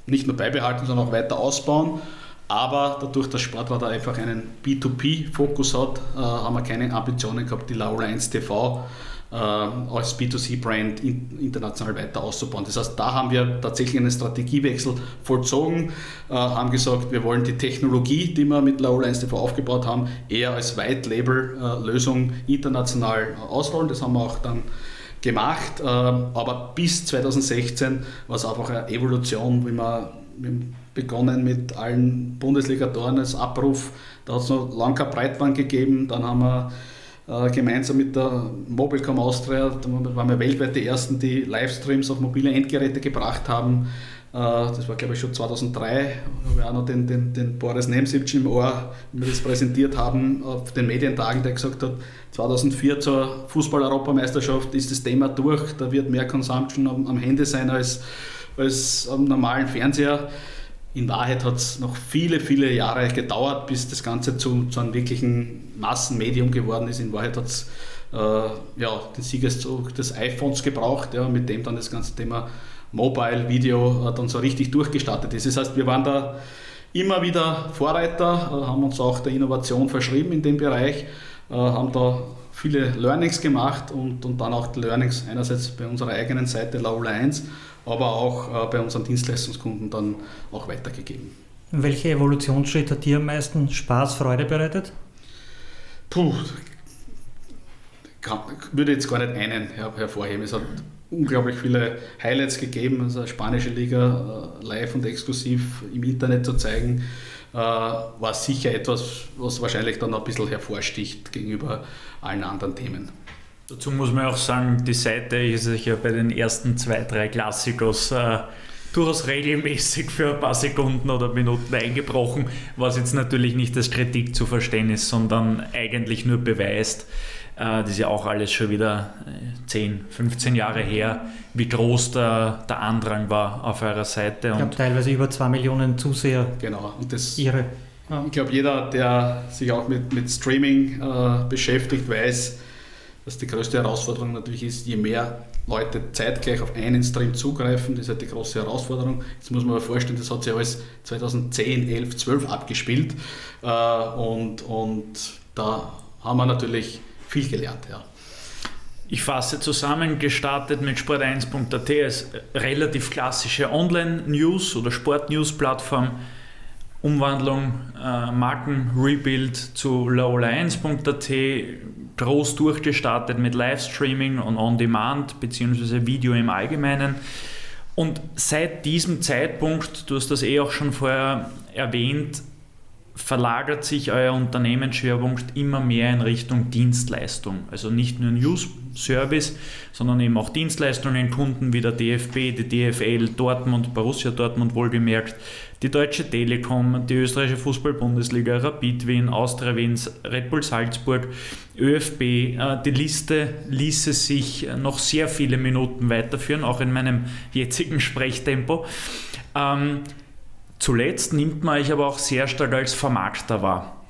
Speaker 4: nicht nur beibehalten, sondern auch weiter ausbauen. Aber dadurch, dass Sportradar einfach einen B2B-Fokus hat, haben wir keine Ambitionen gehabt, die Laola 1 TV als B2C-Brand international weiter auszubauen. Das heißt, da haben wir tatsächlich einen Strategiewechsel vollzogen, äh, haben gesagt, wir wollen die Technologie, die wir mit Laola 1TV aufgebaut haben, eher als White-Label-Lösung international ausrollen. Das haben wir auch dann gemacht, äh, aber bis 2016 war es einfach eine Evolution, wie wir, wir begonnen mit allen Bundesligatoren als Abruf. Da hat es noch lange Breitband gegeben. Dann haben wir äh, gemeinsam mit der Mobilcom Austria, da waren wir weltweit die Ersten, die Livestreams auf mobile Endgeräte gebracht haben. Äh, das war, glaube ich, schon 2003. Da habe ich auch noch den, den, den Boris Nemsic im Ohr, wie wir das präsentiert haben auf den Medientagen, der gesagt hat, 2004 zur Fußball-Europameisterschaft ist das Thema durch, da wird mehr Consumption am, am Handy sein als, als am normalen Fernseher. In Wahrheit hat es noch viele, viele Jahre gedauert, bis das Ganze zu, zu einem wirklichen Massenmedium geworden ist. In Wahrheit hat es äh, ja, den Siegeszug des iPhones gebraucht, ja, mit dem dann das ganze Thema Mobile Video äh, dann so richtig durchgestartet ist. Das heißt, wir waren da immer wieder Vorreiter, äh, haben uns auch der Innovation verschrieben in dem Bereich, äh, haben da viele Learnings gemacht und, und dann auch die Learnings einerseits bei unserer eigenen Seite Laula 1 aber auch äh, bei unseren Dienstleistungskunden dann auch weitergegeben.
Speaker 3: Welcher Evolutionsschritt hat dir am meisten Spaß, Freude bereitet?
Speaker 4: Puh, kann, würde jetzt gar nicht einen her hervorheben. Es hat unglaublich viele Highlights gegeben, also spanische Liga äh, live und exklusiv im Internet zu zeigen, äh, war sicher etwas, was wahrscheinlich dann ein bisschen hervorsticht gegenüber allen anderen Themen.
Speaker 5: Dazu muss man auch sagen, die Seite ist sich ja bei den ersten zwei, drei Klassikos äh, durchaus regelmäßig für ein paar Sekunden oder Minuten eingebrochen, was jetzt natürlich nicht als Kritik zu verstehen ist, sondern eigentlich nur beweist, äh, das ist ja auch alles schon wieder 10, äh, 15 Jahre her, wie groß der, der Andrang war auf eurer Seite.
Speaker 3: Ich glaube teilweise über 2 Millionen Zuseher.
Speaker 4: Genau, und das ihre. Ich glaube, jeder, der sich auch mit, mit Streaming äh, beschäftigt, weiß, dass die größte Herausforderung natürlich ist, je mehr Leute zeitgleich auf einen Stream zugreifen, das ist halt die große Herausforderung. Jetzt muss man sich vorstellen, das hat sich alles 2010, 11, 12 abgespielt äh, und, und da haben wir natürlich viel gelernt. Ja.
Speaker 5: Ich fasse zusammen, gestartet mit sport1.at als relativ klassische Online-News- oder Sport-News-Plattform Umwandlung, äh, Marken-Rebuild zu lowline1.at, groß durchgestartet mit Livestreaming und On-Demand bzw. Video im Allgemeinen. Und seit diesem Zeitpunkt, du hast das eh auch schon vorher erwähnt, verlagert sich euer Unternehmensschwerpunkt immer mehr in Richtung Dienstleistung. Also nicht nur News-Service, sondern eben auch Dienstleistungen, Kunden wie der DFB, die DFL, Dortmund, Borussia Dortmund wohlgemerkt, die Deutsche Telekom, die österreichische Fußball-Bundesliga, Rapid Wien, Austria Wien, Red Bull Salzburg, ÖFB. Äh, die Liste ließe sich noch sehr viele Minuten weiterführen, auch in meinem jetzigen Sprechtempo. Ähm, zuletzt nimmt man euch aber auch sehr stark als Vermarkter wahr.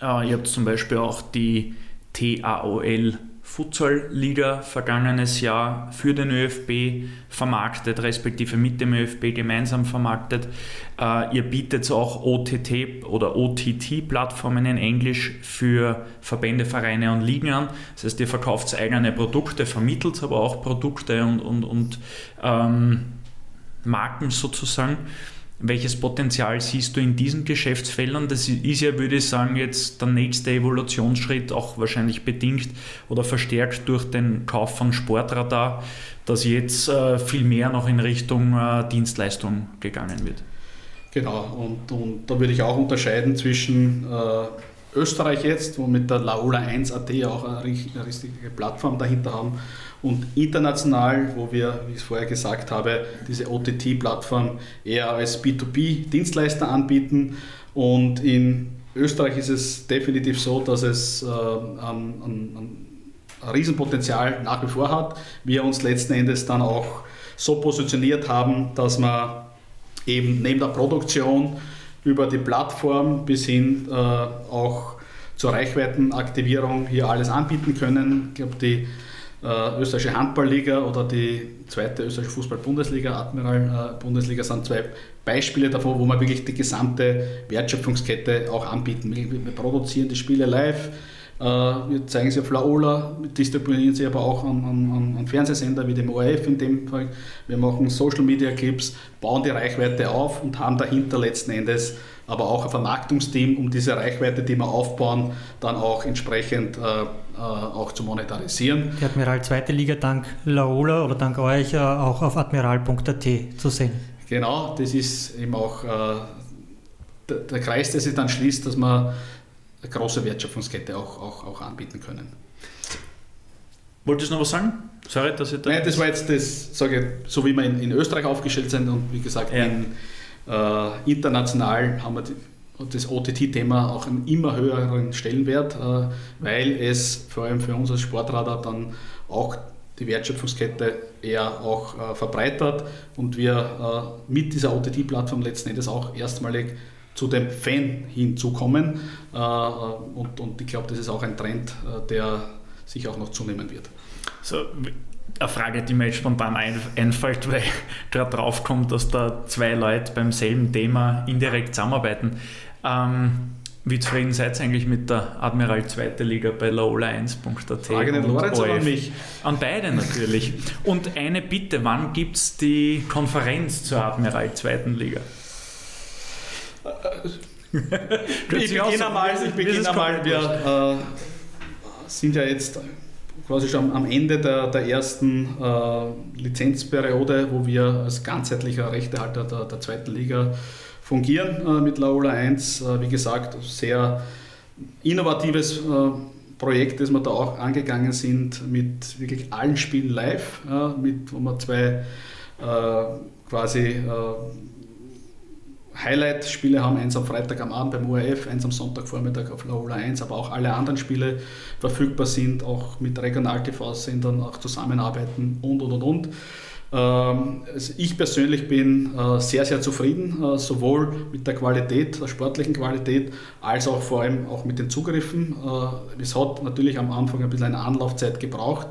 Speaker 5: Äh, ihr habt zum Beispiel auch die TAOL Futsal-Liga vergangenes Jahr für den ÖFB vermarktet, respektive mit dem ÖFB gemeinsam vermarktet. Äh, ihr bietet auch OTT oder OTT-Plattformen in Englisch für Verbände, Vereine und Ligen an. Das heißt, ihr verkauft eigene Produkte, vermittelt aber auch Produkte und, und, und ähm, Marken sozusagen. Welches Potenzial siehst du in diesen Geschäftsfeldern? Das ist ja, würde ich sagen, jetzt der nächste Evolutionsschritt, auch wahrscheinlich bedingt oder verstärkt durch den Kauf von Sportradar, dass jetzt äh, viel mehr noch in Richtung äh, Dienstleistung gegangen wird.
Speaker 4: Genau, und, und da würde ich auch unterscheiden zwischen äh, Österreich jetzt, wo mit der Laola 1.at auch eine richtige Plattform dahinter haben und international, wo wir, wie ich es vorher gesagt habe, diese OTT-Plattform eher als B2B-Dienstleister anbieten. Und in Österreich ist es definitiv so, dass es ein, ein, ein Riesenpotenzial nach wie vor hat. Wir uns letzten Endes dann auch so positioniert haben, dass wir eben neben der Produktion über die Plattform bis hin äh, auch zur Reichweitenaktivierung hier alles anbieten können. Ich glaube, die äh, österreichische Handballliga oder die zweite österreichische Fußball-Bundesliga, Admiral-Bundesliga, äh, sind zwei Beispiele davon, wo wir wirklich die gesamte Wertschöpfungskette auch anbieten. Wir, wir produzieren die Spiele live, äh, wir zeigen sie auf Laola, distribuieren sie aber auch an, an, an Fernsehsender wie dem ORF in dem Fall. Wir machen Social Media Clips, bauen die Reichweite auf und haben dahinter letzten Endes aber auch ein Vermarktungsteam, um diese Reichweite, die wir aufbauen, dann auch entsprechend äh, äh, auch zu monetarisieren.
Speaker 3: Die Admiral zweite Liga dank Laola oder dank euch äh, auch auf admiral.at zu sehen.
Speaker 4: Genau, das ist eben auch äh, der, der Kreis, der sich dann schließt, dass wir eine große Wertschöpfungskette auch, auch, auch anbieten können.
Speaker 5: Wolltest du noch was sagen?
Speaker 4: Sorry, dass ich da. Nein, das war jetzt das, sage ich, so wie wir in, in Österreich aufgestellt sind und wie gesagt, ja. in, äh, international haben wir das OTT-Thema auch einen immer höheren Stellenwert, äh, weil es vor allem für uns als Sportradar dann auch die Wertschöpfungskette eher auch äh, verbreitert und wir äh, mit dieser OTT-Plattform letzten Endes auch erstmalig zu dem Fan hinzukommen. Äh, und, und ich glaube, das ist auch ein Trend, äh, der sich auch noch zunehmen wird.
Speaker 5: So, eine Frage, die mir jetzt spontan einfällt, weil gerade drauf kommt, dass da zwei Leute beim selben Thema indirekt zusammenarbeiten. Ähm, wie zufrieden seid ihr eigentlich mit der Admiral 2. Liga bei laola1.at?
Speaker 4: Frage den Lorenz oder an mich?
Speaker 5: An beide natürlich. Und eine Bitte, wann gibt es die Konferenz zur Admiral 2. Liga?
Speaker 4: ich beginne einmal, ich beginne einmal, wir äh, sind ja jetzt quasi schon am Ende der, der ersten äh, Lizenzperiode, wo wir als ganzheitlicher Rechtehalter der, der zweiten Liga fungieren äh, mit Laola 1. Äh, wie gesagt, sehr innovatives äh, Projekt, das wir da auch angegangen sind mit wirklich allen Spielen live, mit, wo wir zwei äh, quasi äh, Highlight-Spiele haben, eins am Freitag am Abend beim ORF, eins am Sonntagvormittag auf Laola 1, aber auch alle anderen Spiele verfügbar sind, auch mit Regional-TV-Sendern auch zusammenarbeiten und und und und. Ähm, ich persönlich bin äh, sehr, sehr zufrieden, äh, sowohl mit der Qualität, der sportlichen Qualität, als auch vor allem auch mit den Zugriffen. Äh, es hat natürlich am Anfang ein bisschen eine Anlaufzeit gebraucht,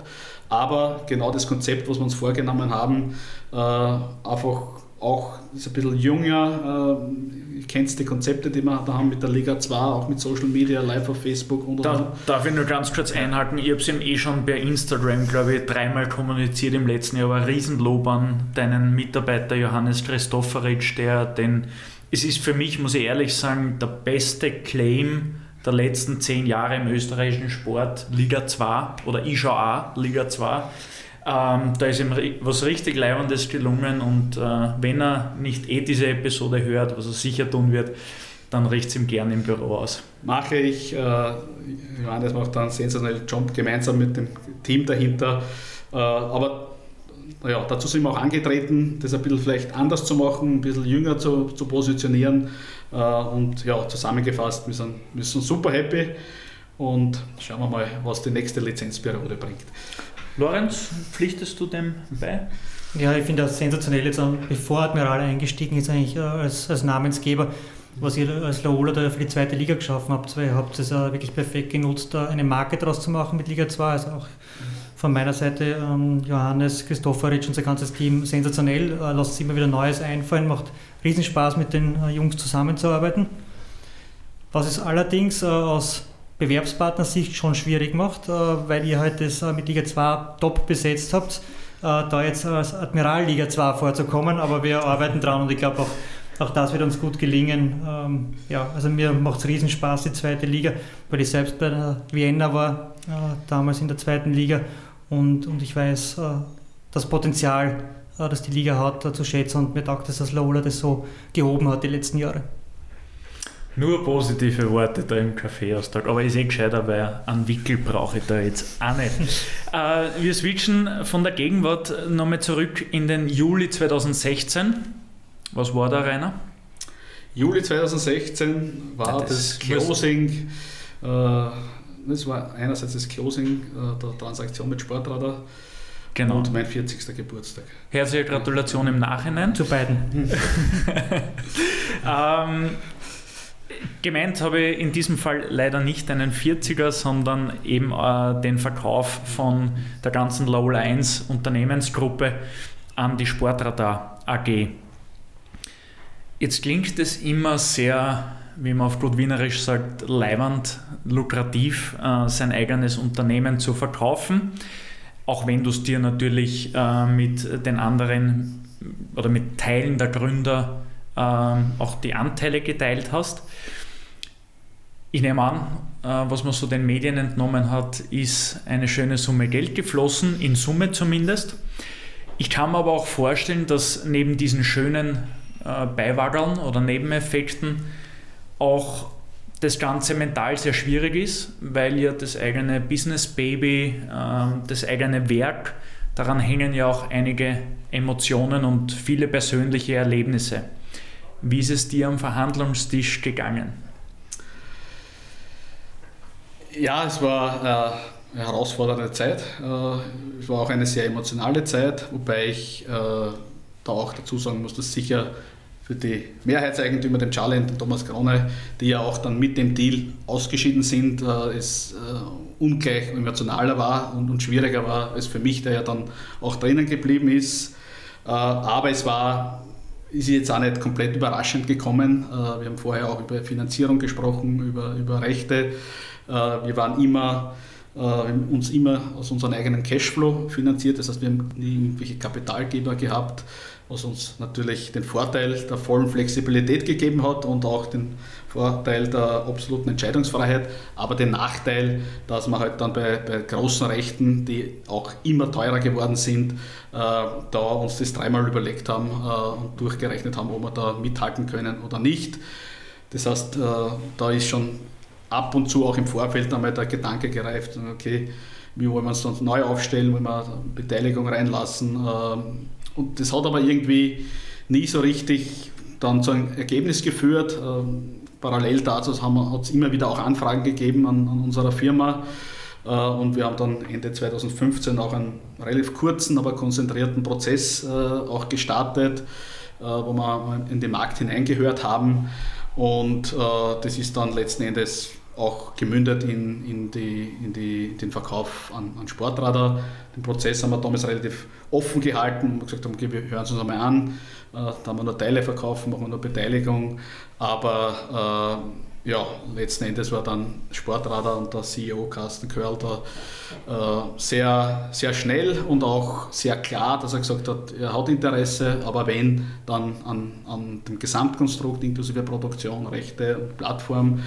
Speaker 4: aber genau das Konzept, was wir uns vorgenommen haben, einfach auch ist ein bisschen jünger, äh, kennst die Konzepte, die wir da haben mit der Liga 2, auch mit Social Media, live auf Facebook und
Speaker 5: da, Darf ich nur ganz kurz einhaken? Ich habe es ihm eh schon bei Instagram, glaube ich, dreimal kommuniziert im letzten Jahr, aber Riesenlob an deinen Mitarbeiter Johannes Christofferitsch, der den, es ist für mich, muss ich ehrlich sagen, der beste Claim der letzten zehn Jahre im österreichischen Sport, Liga 2 oder ich schau auch Liga 2 ähm, da ist ihm was richtig Leibendes gelungen und äh, wenn er nicht eh diese Episode hört, was er sicher tun wird, dann riecht es ihm gerne im Büro aus.
Speaker 4: Mache ich. Äh, Johannes macht dann einen sensationellen Job gemeinsam mit dem Team dahinter. Äh, aber ja, dazu sind wir auch angetreten, das ein bisschen vielleicht anders zu machen, ein bisschen jünger zu, zu positionieren. Äh, und ja, zusammengefasst, wir sind, wir sind super happy und schauen wir mal, was die nächste Lizenzperiode bringt.
Speaker 5: Lorenz, pflichtest du dem bei?
Speaker 3: Ja, ich finde das sensationell, jetzt bevor Admiral eingestiegen ist, eigentlich äh, als, als Namensgeber, was ihr als Laola da für die zweite Liga geschaffen habt, ihr habt es wirklich perfekt genutzt, da eine Marke draus zu machen mit Liga 2, also auch von meiner Seite ähm, Johannes, Christofferitsch und sein ganzes Team sensationell, äh, lasst sich immer wieder Neues einfallen, macht riesen Spaß mit den äh, Jungs zusammenzuarbeiten. Was es allerdings aus Bewerbspartnersicht schon schwierig macht, äh, weil ihr halt das äh, mit Liga 2 top besetzt habt, äh, da jetzt als Admiral Liga 2 vorzukommen, aber wir arbeiten dran und ich glaube auch, auch das wird uns gut gelingen. Ähm, ja, also mir macht es riesen Spaß, die zweite Liga, weil ich selbst bei der Vienna war, damals in der zweiten Liga und, und ich weiß das Potenzial, das die Liga hat, zu schätzen und mir taugt es, dass Lola das so gehoben hat die letzten Jahre.
Speaker 5: Nur positive Worte da im Kaffeeaustag, aber ist eh gescheiter, weil einen Wickel brauche ich da jetzt auch nicht. äh, wir switchen von der Gegenwart nochmal zurück in den Juli 2016. Was war da, Rainer?
Speaker 4: Juli 2016 war ja, das, das Closing, äh, das war einerseits das Closing äh, der Transaktion mit Sportradar
Speaker 5: Genau.
Speaker 4: und mein 40. Geburtstag.
Speaker 5: Herzliche Gratulation im Nachhinein.
Speaker 3: Zu beiden.
Speaker 5: ähm, gemeint habe ich in diesem Fall leider nicht einen 40er, sondern eben äh, den Verkauf von der ganzen Low Lines Unternehmensgruppe an die Sportradar AG. Jetzt klingt es immer sehr, wie man auf gut Wienerisch sagt, leibend, lukrativ, äh, sein eigenes Unternehmen zu verkaufen, auch wenn du es dir natürlich äh, mit den anderen oder mit Teilen der Gründer ähm, auch die Anteile geteilt hast. Ich nehme an, äh, was man so den Medien entnommen hat, ist eine schöne Summe Geld geflossen, in Summe zumindest. Ich kann mir aber auch vorstellen, dass neben diesen schönen äh, Beiwagern oder Nebeneffekten auch das Ganze mental sehr schwierig ist, weil ja das eigene Business Baby, äh, das eigene Werk, daran hängen ja auch einige Emotionen und viele persönliche Erlebnisse. Wie ist es dir am Verhandlungstisch gegangen?
Speaker 4: Ja, es war äh, eine herausfordernde Zeit. Äh, es war auch eine sehr emotionale Zeit, wobei ich äh, da auch dazu sagen muss, dass sicher für die Mehrheitseigentümer, den Charlie und den Thomas Krone, die ja auch dann mit dem Deal ausgeschieden sind, es ungleich emotionaler war und, und schwieriger war als für mich, der ja dann auch drinnen geblieben ist. aber es war ist jetzt auch nicht komplett überraschend gekommen. Wir haben vorher auch über Finanzierung gesprochen, über, über Rechte. Äh, wir waren immer, äh, uns immer aus unserem eigenen Cashflow finanziert. Das heißt, wir haben nie irgendwelche Kapitalgeber gehabt, was uns natürlich den Vorteil der vollen Flexibilität gegeben hat und auch den Vorteil der absoluten Entscheidungsfreiheit, aber den Nachteil, dass wir halt dann bei, bei großen Rechten, die auch immer teurer geworden sind, äh, da uns das dreimal überlegt haben äh, und durchgerechnet haben, ob wir da mithalten können oder nicht. Das heißt, äh, da ist schon ab und zu auch im Vorfeld einmal der Gedanke gereift, okay, wie wollen wir uns dann neu aufstellen, wollen wir Beteiligung reinlassen. Ähm, und das hat aber irgendwie nie so richtig dann zu einem Ergebnis geführt. Ähm, parallel dazu hat es immer wieder auch Anfragen gegeben an, an unserer Firma. Äh, und wir haben dann Ende 2015 auch einen relativ kurzen, aber konzentrierten Prozess äh, auch gestartet, äh, wo wir in den Markt hineingehört haben. Und das ist dann letzten Endes auch gemündet in, in, die, in die, den Verkauf an, an Sportradar. Den Prozess haben wir damals relativ offen gehalten und gesagt okay, wir hören es uns einmal an. da haben wir nur Teile verkaufen, machen wir nur Beteiligung. Aber äh, ja, letzten Endes war dann Sportradar und der CEO Carsten Körl da äh, sehr, sehr schnell und auch sehr klar, dass er gesagt hat, er hat Interesse, aber wenn, dann an, an dem Gesamtkonstrukt inklusive Produktion, Rechte und Plattform.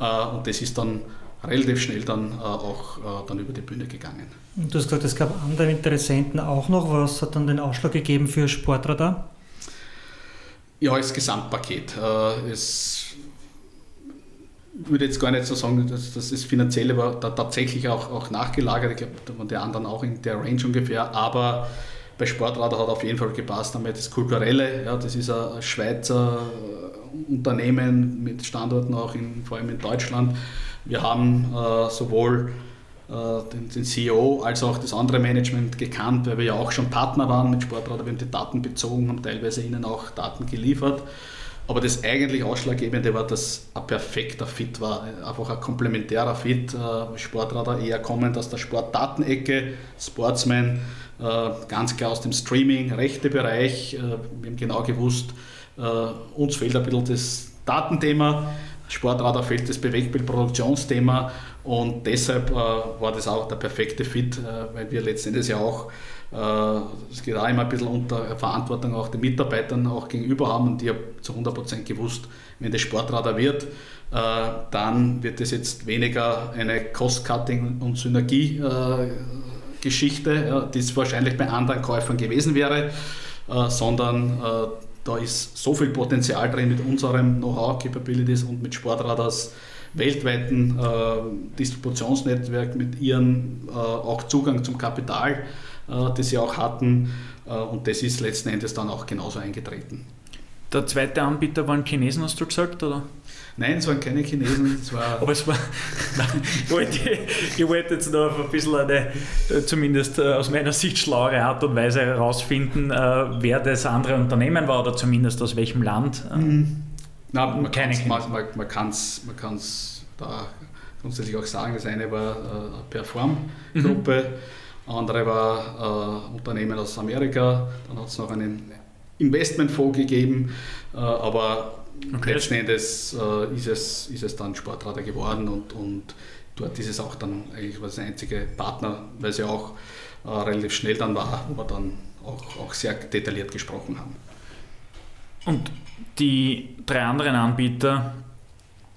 Speaker 4: Äh, und das ist dann relativ schnell dann äh, auch äh, dann über die Bühne gegangen.
Speaker 3: Du hast gesagt, es gab andere Interessenten auch noch. Was hat dann den Ausschlag gegeben für Sportradar?
Speaker 4: Ja, als Gesamtpaket. Es würde jetzt gar nicht so sagen, dass, das Finanzielle war da tatsächlich auch, auch nachgelagert. Ich glaube, da waren die anderen auch in der Range ungefähr. Aber bei Sportradar hat auf jeden Fall gepasst einmal das Kulturelle. Ja, das ist ein Schweizer Unternehmen mit Standorten auch in, vor allem in Deutschland. Wir haben äh, sowohl äh, den, den, CEO als auch das andere Management gekannt, weil wir ja auch schon Partner waren mit Sportradar. Wir haben die Daten bezogen, haben teilweise ihnen auch Daten geliefert. Aber das eigentlich Ausschlaggebende war, dass ein perfekter Fit war, einfach ein komplementärer Fit. Äh, Sportradar eher kommend aus der Sportdatenecke, Sportsman äh, ganz klar aus dem Streaming-Rechte-Bereich. Wir haben genau gewusst, uns fehlt ein bisschen das Datenthema. Sportradar fehlt das Bewegtbildproduktionsthema und deshalb äh, war das auch der perfekte Fit, äh, weil wir letztendlich ja auch, äh, es geht auch immer ein bisschen unter Verantwortung auch den Mitarbeitern auch gegenüber haben und die haben zu 100% gewusst, wenn das Sportradar wird, äh, dann wird es jetzt weniger eine Cost-Cutting- und Synergie-Geschichte, äh, die es wahrscheinlich bei anderen Käufern gewesen wäre, äh, sondern da ist so viel Potenzial drin mit unserem Know-how, Capabilities und mit Sportradars weltweiten äh, Distributionsnetzwerk, mit ihrem äh, auch Zugang zum Kapital, äh, das sie auch hatten. Äh, und das ist letzten Endes dann auch genauso eingetreten.
Speaker 5: der zweite Anbieter waren Chinesen, hast du gesagt, oder?
Speaker 4: Nein, es waren keine Chinesen, es war.
Speaker 5: Aber es war. ich, wollte, ich wollte jetzt noch auf ein bisschen eine, zumindest äh, aus meiner Sicht, schlauere Art und Weise herausfinden, äh, wer das andere Unternehmen war oder zumindest aus welchem Land.
Speaker 4: Mhm. Na, man kann es man, man, man kann's, man kann's da grundsätzlich auch sagen, das eine war äh, eine Perform-Gruppe, mhm. andere war ein Unternehmen aus Amerika, dann hat es noch einen Investmentfonds gegeben, aber Okay. Letzten Endes äh, ist, es, ist es dann Sportradar geworden und, und dort ist es auch dann eigentlich was der einzige Partner, weil es ja auch äh, relativ schnell dann war, wo wir dann auch, auch sehr detailliert gesprochen haben.
Speaker 5: Und die drei anderen Anbieter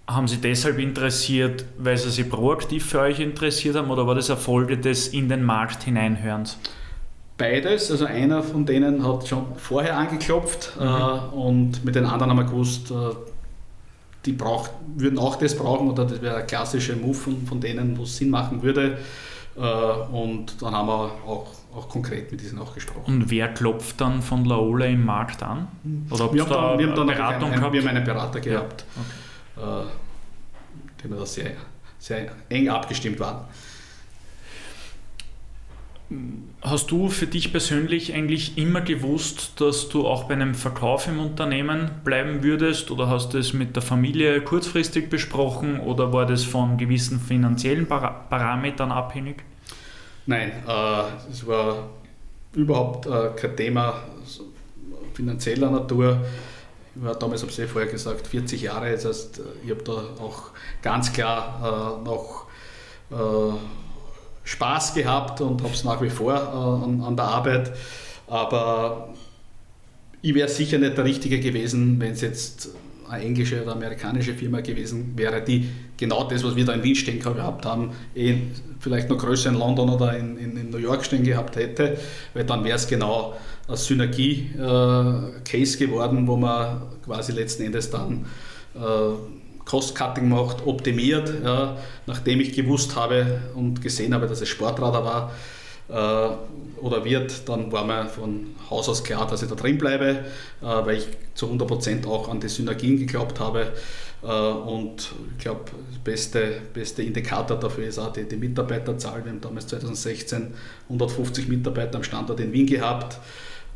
Speaker 5: haben Sie deshalb interessiert, weil sie sich proaktiv für euch interessiert haben oder war das eine Folge des in den Markt hineinhörens?
Speaker 4: Beides, also einer von denen hat schon vorher angeklopft mhm. äh, und mit den anderen haben wir gewusst, äh, die braucht, würden auch das brauchen oder das wäre ein klassischer Move von, von denen, wo es Sinn machen würde. Äh, und dann haben wir auch, auch konkret mit diesen auch gesprochen.
Speaker 5: Und wer klopft dann von Laola im Markt an?
Speaker 4: Oder wir, haben dann, wir haben dann Beratung einen, wir haben einen Berater gehabt, ja. okay. äh, dem wir da sehr, sehr eng abgestimmt waren.
Speaker 5: Hast du für dich persönlich eigentlich immer gewusst, dass du auch bei einem Verkauf im Unternehmen bleiben würdest oder hast du es mit der Familie kurzfristig besprochen oder war das von gewissen finanziellen Parametern abhängig?
Speaker 4: Nein, äh, es war überhaupt äh, kein Thema finanzieller Natur. Ich war damals, habe ich eh vorher gesagt, 40 Jahre, das heißt, ich habe da auch ganz klar äh, noch äh, Spaß gehabt und habe es nach wie vor äh, an, an, der Arbeit. Aber ich wäre sicher nicht der Richtige gewesen, wenn es jetzt eine englische oder amerikanische Firma gewesen wäre, die genau das, was wir da in Wien stehen gehabt haben, eh vielleicht noch größer in London oder in, in, in New York stehen gehabt hätte, weil dann wäre es genau ein Synergie-Case äh, geworden, wo man quasi letzten Endes dann äh, Cost-Cutting macht, optimiert. Ja, nachdem ich gewusst habe und gesehen habe, dass es Sportradar war äh, oder wird, dann war mir von Haus aus klar, dass ich da drin bleibe, äh, weil ich zu 100% auch an die Synergien geglaubt habe. Äh, und ich glaube, der beste, beste Indikator dafür ist auch die, die Mitarbeiterzahl. Wir haben damals 2016 150 Mitarbeiter am Standort in Wien gehabt.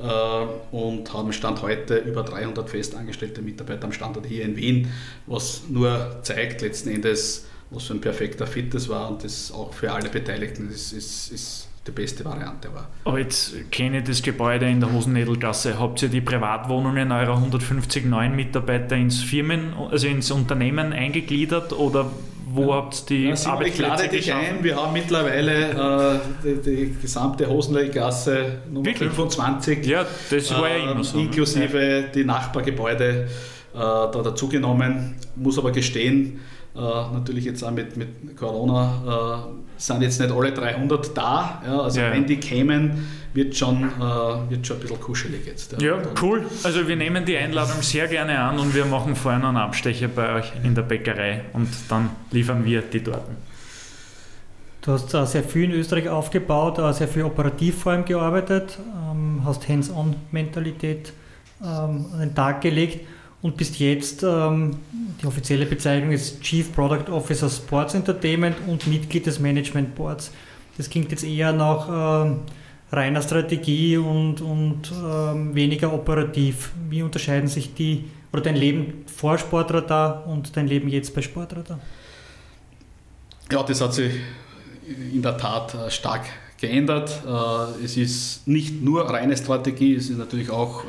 Speaker 4: Äh, und haben Stand heute über 300 festangestellte Mitarbeiter am Standort hier in Wien, was nur zeigt letzten Endes, was für ein perfekter Fit das war und das auch für alle Beteiligten ist, ist, ist die beste Variante war.
Speaker 5: Aber jetzt kenne ich das Gebäude in der Hosennädelgasse. Habt ihr die Privatwohnungen eurer 150 neuen Mitarbeiter ins Firmen, also ins Unternehmen eingegliedert oder wo habt ihr die ja,
Speaker 4: Arbeitsplätze Ich dich ein. Wir haben mittlerweile äh, die, die, gesamte Hosenlegasse Nummer Wirklich? 25.
Speaker 5: Ja, das war ja immer so.
Speaker 4: Ne? Inklusive ja. die Nachbargebäude äh, da dazugenommen. Muss aber gestehen, natürlich jetzt auch mit, mit Corona äh, sind jetzt nicht alle 300 da. Ja, also ja. wenn die kämen, wird schon, äh, wird schon ein bisschen kuschelig jetzt.
Speaker 5: Ja, ja cool. Also wir nehmen die Einladung sehr gerne an und wir machen vorher noch einen Abstecher bei euch in der Bäckerei und dann liefern wir die Torten.
Speaker 3: Du hast sehr viel in Österreich aufgebaut, uh, sehr viel operativ vor allem gearbeitet, um, hast Hands-on-Mentalität um, an den Tag gelegt und bist jetzt, um, die offizielle Bezeichnung ist Chief Product Officer Sports Entertainment und Mitglied des Management Boards. Das klingt jetzt eher nach reiner Strategie und, und ähm, weniger operativ. Wie unterscheiden sich die oder dein Leben vor Sportradar und dein Leben jetzt bei Sportradar?
Speaker 4: Ja, das hat sich in der Tat äh, stark geändert. Äh, es ist nicht nur reine Strategie, es ist natürlich auch,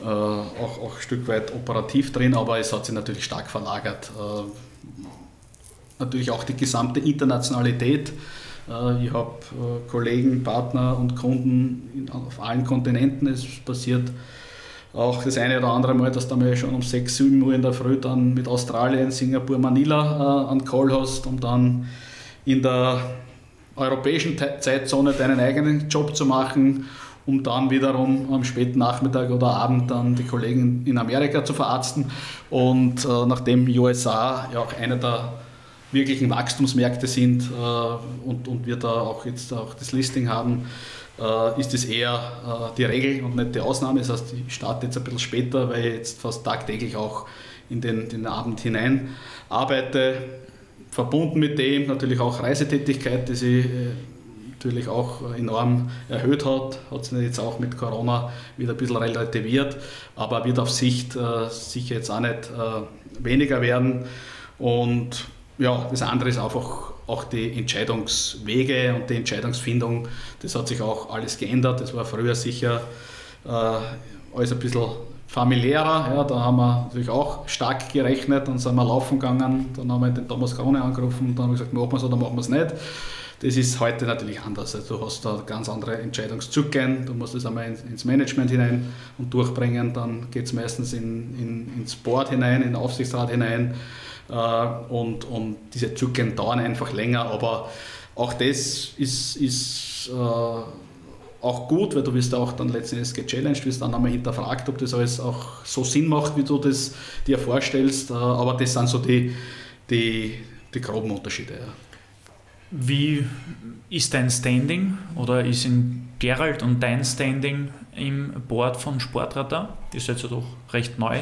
Speaker 4: äh, auch, auch ein Stück weit operativ drin, aber es hat sich natürlich stark verlagert. Natürlich auch die gesamte Internationalität äh, ich habe äh, Kollegen, Partner und Kunden auf allen Kontinenten. Es passiert auch das eine oder andere Mal, dass du mal schon um 6, 7 Uhr in der Früh dann mit Australien, Singapur, Manila äh, an Call hast, um dann in der europäischen Zeitzone deinen eigenen Job zu machen, um dann wiederum am späten Nachmittag oder Abend dann die Kollegen in Amerika zu verarzten. Und äh, nachdem USA ja auch einer der wirklichen Wachstumsmärkte sind äh, und, und wir da auch jetzt auch das Listing haben, äh, ist das eher äh, die Regel und nicht die Ausnahme. Das heißt, ich starte jetzt ein bisschen später, weil ich jetzt fast tagtäglich auch in den, den Abend hinein arbeite. Verbunden mit dem natürlich auch Reisetätigkeit, die sich äh, natürlich auch enorm erhöht hat, hat sich jetzt auch mit Corona wieder ein bisschen relativiert, aber wird auf Sicht äh, sicher jetzt auch nicht äh, weniger werden. Und ja, das andere ist einfach auch die Entscheidungswege und die Entscheidungsfindung. Das hat sich auch alles geändert. Das war früher sicher äh, alles ein bisschen familiärer. Ja, da haben wir natürlich auch stark gerechnet, dann sind wir laufen gegangen, dann haben wir den Thomas Krone angerufen und dann haben wir gesagt, machen wir es oder machen wir es nicht. Das ist heute natürlich anders. Also du hast da ganz andere Entscheidungszyklen, du musst das einmal ins Management hinein und durchbringen, dann geht es meistens in, in, ins Board hinein, in den Aufsichtsrat hinein äh, und, und diese Zyklen dauern einfach länger, aber auch das ist, ist äh, auch gut, weil du wirst auch dann letztendlich gechallenged, wirst dann einmal hinterfragt, ob das alles auch so Sinn macht, wie du das dir vorstellst. Äh, aber das sind so die, die, die groben Unterschiede. Ja.
Speaker 5: Wie ist dein Standing oder ist in Gerald und dein Standing im Board von Sportradar? Ihr seid ja doch recht neu.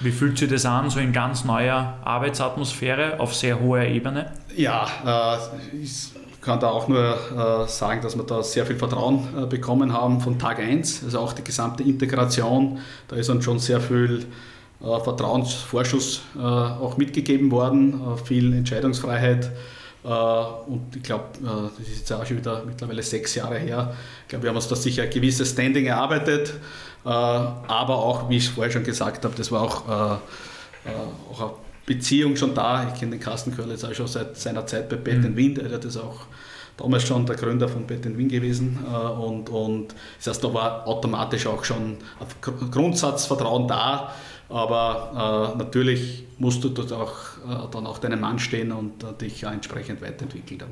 Speaker 5: Wie fühlt sich das an, so in ganz neuer Arbeitsatmosphäre auf sehr hoher Ebene?
Speaker 4: Ja, äh, ich kann da auch nur äh, sagen, dass wir da sehr viel Vertrauen äh, bekommen haben von Tag 1. Also auch die gesamte Integration, da ist uns schon sehr viel äh, Vertrauensvorschuss äh, auch mitgegeben worden, äh, viel Entscheidungsfreiheit. Äh, und ich glaube, äh, das ist jetzt auch schon wieder mittlerweile sechs Jahre her. Ich glaube, wir haben uns da sicher ein gewisses Standing erarbeitet. Äh, aber auch, wie ich vorher schon gesagt habe, das war auch, auch eine Beziehung schon da. Ich kenne den Carsten Körl jetzt auch schon seit seiner Zeit bei Bet mhm. Wien. Er ist auch damals schon der Gründer von Bet Wien gewesen. Und, und das heißt, da war automatisch auch schon ein Grundsatzvertrauen da. Aber äh, natürlich musst du dort auch, dann auch deinem Mann stehen und äh, dich entsprechend weiterentwickeln. Dann.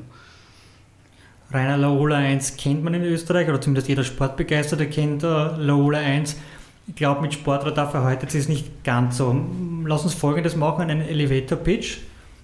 Speaker 3: Rainer Laola 1 kennt man in Österreich, oder zumindest jeder Sportbegeisterte kennt äh, Laola 1. Ich glaube, mit Sportradar verhält es nicht ganz so. Lass uns folgendes machen: einen Elevator-Pitch.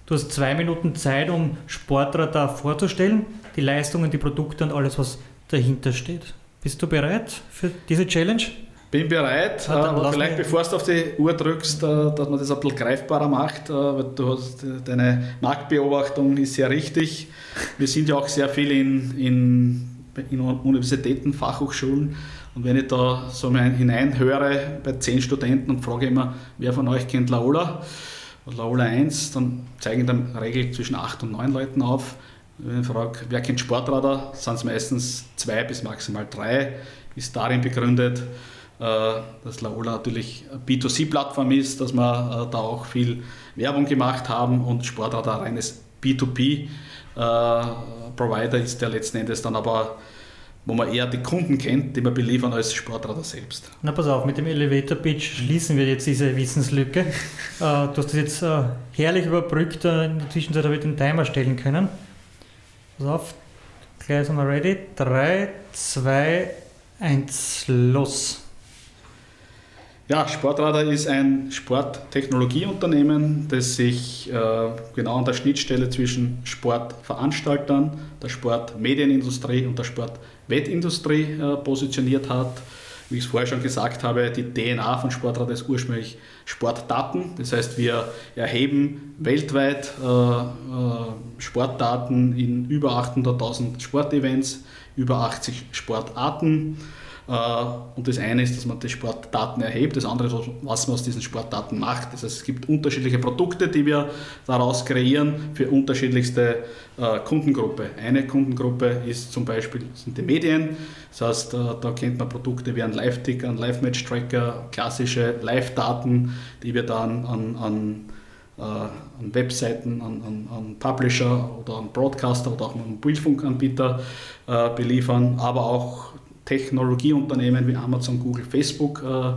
Speaker 3: Du hast zwei Minuten Zeit, um Sportradar vorzustellen, die Leistungen, die Produkte und alles, was dahinter steht. Bist du bereit für diese Challenge?
Speaker 4: Bin bereit, ja, aber vielleicht bevor du auf die Uhr drückst, äh, dass man das ein bisschen greifbarer macht, äh, weil du hast, deine Marktbeobachtung ist sehr richtig. Wir sind ja auch sehr viel in, in, in Universitäten, Fachhochschulen und wenn ich da so hineinhöre bei zehn Studenten und frage immer, wer von euch kennt Laola? Laola 1, dann zeigen dann Regel zwischen acht und neun Leuten auf. Wenn ich frage, wer kennt Sportradar, sind es meistens zwei bis maximal drei, ist darin begründet, äh, dass Laola natürlich eine B2C-Plattform ist, dass wir äh, da auch viel Werbung gemacht haben und Sportradar reines B2B-Provider äh, ist der letzten Endes dann aber wo man eher die Kunden kennt, die man beliefern als Sportradar selbst.
Speaker 3: Na pass auf, mit dem Elevator Pitch schließen wir jetzt diese Wissenslücke. du hast das jetzt herrlich überbrückt, in der Zwischenzeit habe ich den Timer stellen können. Pass auf, gleich sind wir ready. 3, 2, 1, los.
Speaker 4: Ja, Sportradar ist ein Sporttechnologieunternehmen, das sich äh, genau an der Schnittstelle zwischen Sportveranstaltern, der Sportmedienindustrie und der Sportwettindustrie äh, positioniert hat. Wie ich es vorher schon gesagt habe, die DNA von Sportradar ist ursprünglich Sportdaten. Das heißt, wir erheben weltweit äh, äh Sportdaten in über 800.000 Sportevents, über 80 Sportarten und das eine ist, dass man die Sportdaten erhebt, das andere ist, was man aus diesen Sportdaten macht. Das heißt, es gibt unterschiedliche Produkte, die wir daraus kreieren für unterschiedlichste äh, Kundengruppe. Eine Kundengruppe ist zum Beispiel sind die Medien. Das heißt, äh, da kennt man Produkte wie ein Live-Ticker, ein Live-Match-Tracker, klassische Live-Daten, die wir dann an, an an Webseiten, an, an, an, Publisher oder an Broadcaster oder auch an Mobilfunkanbieter äh, beliefern, aber auch Technologieunternehmen wie Amazon, Google, Facebook äh,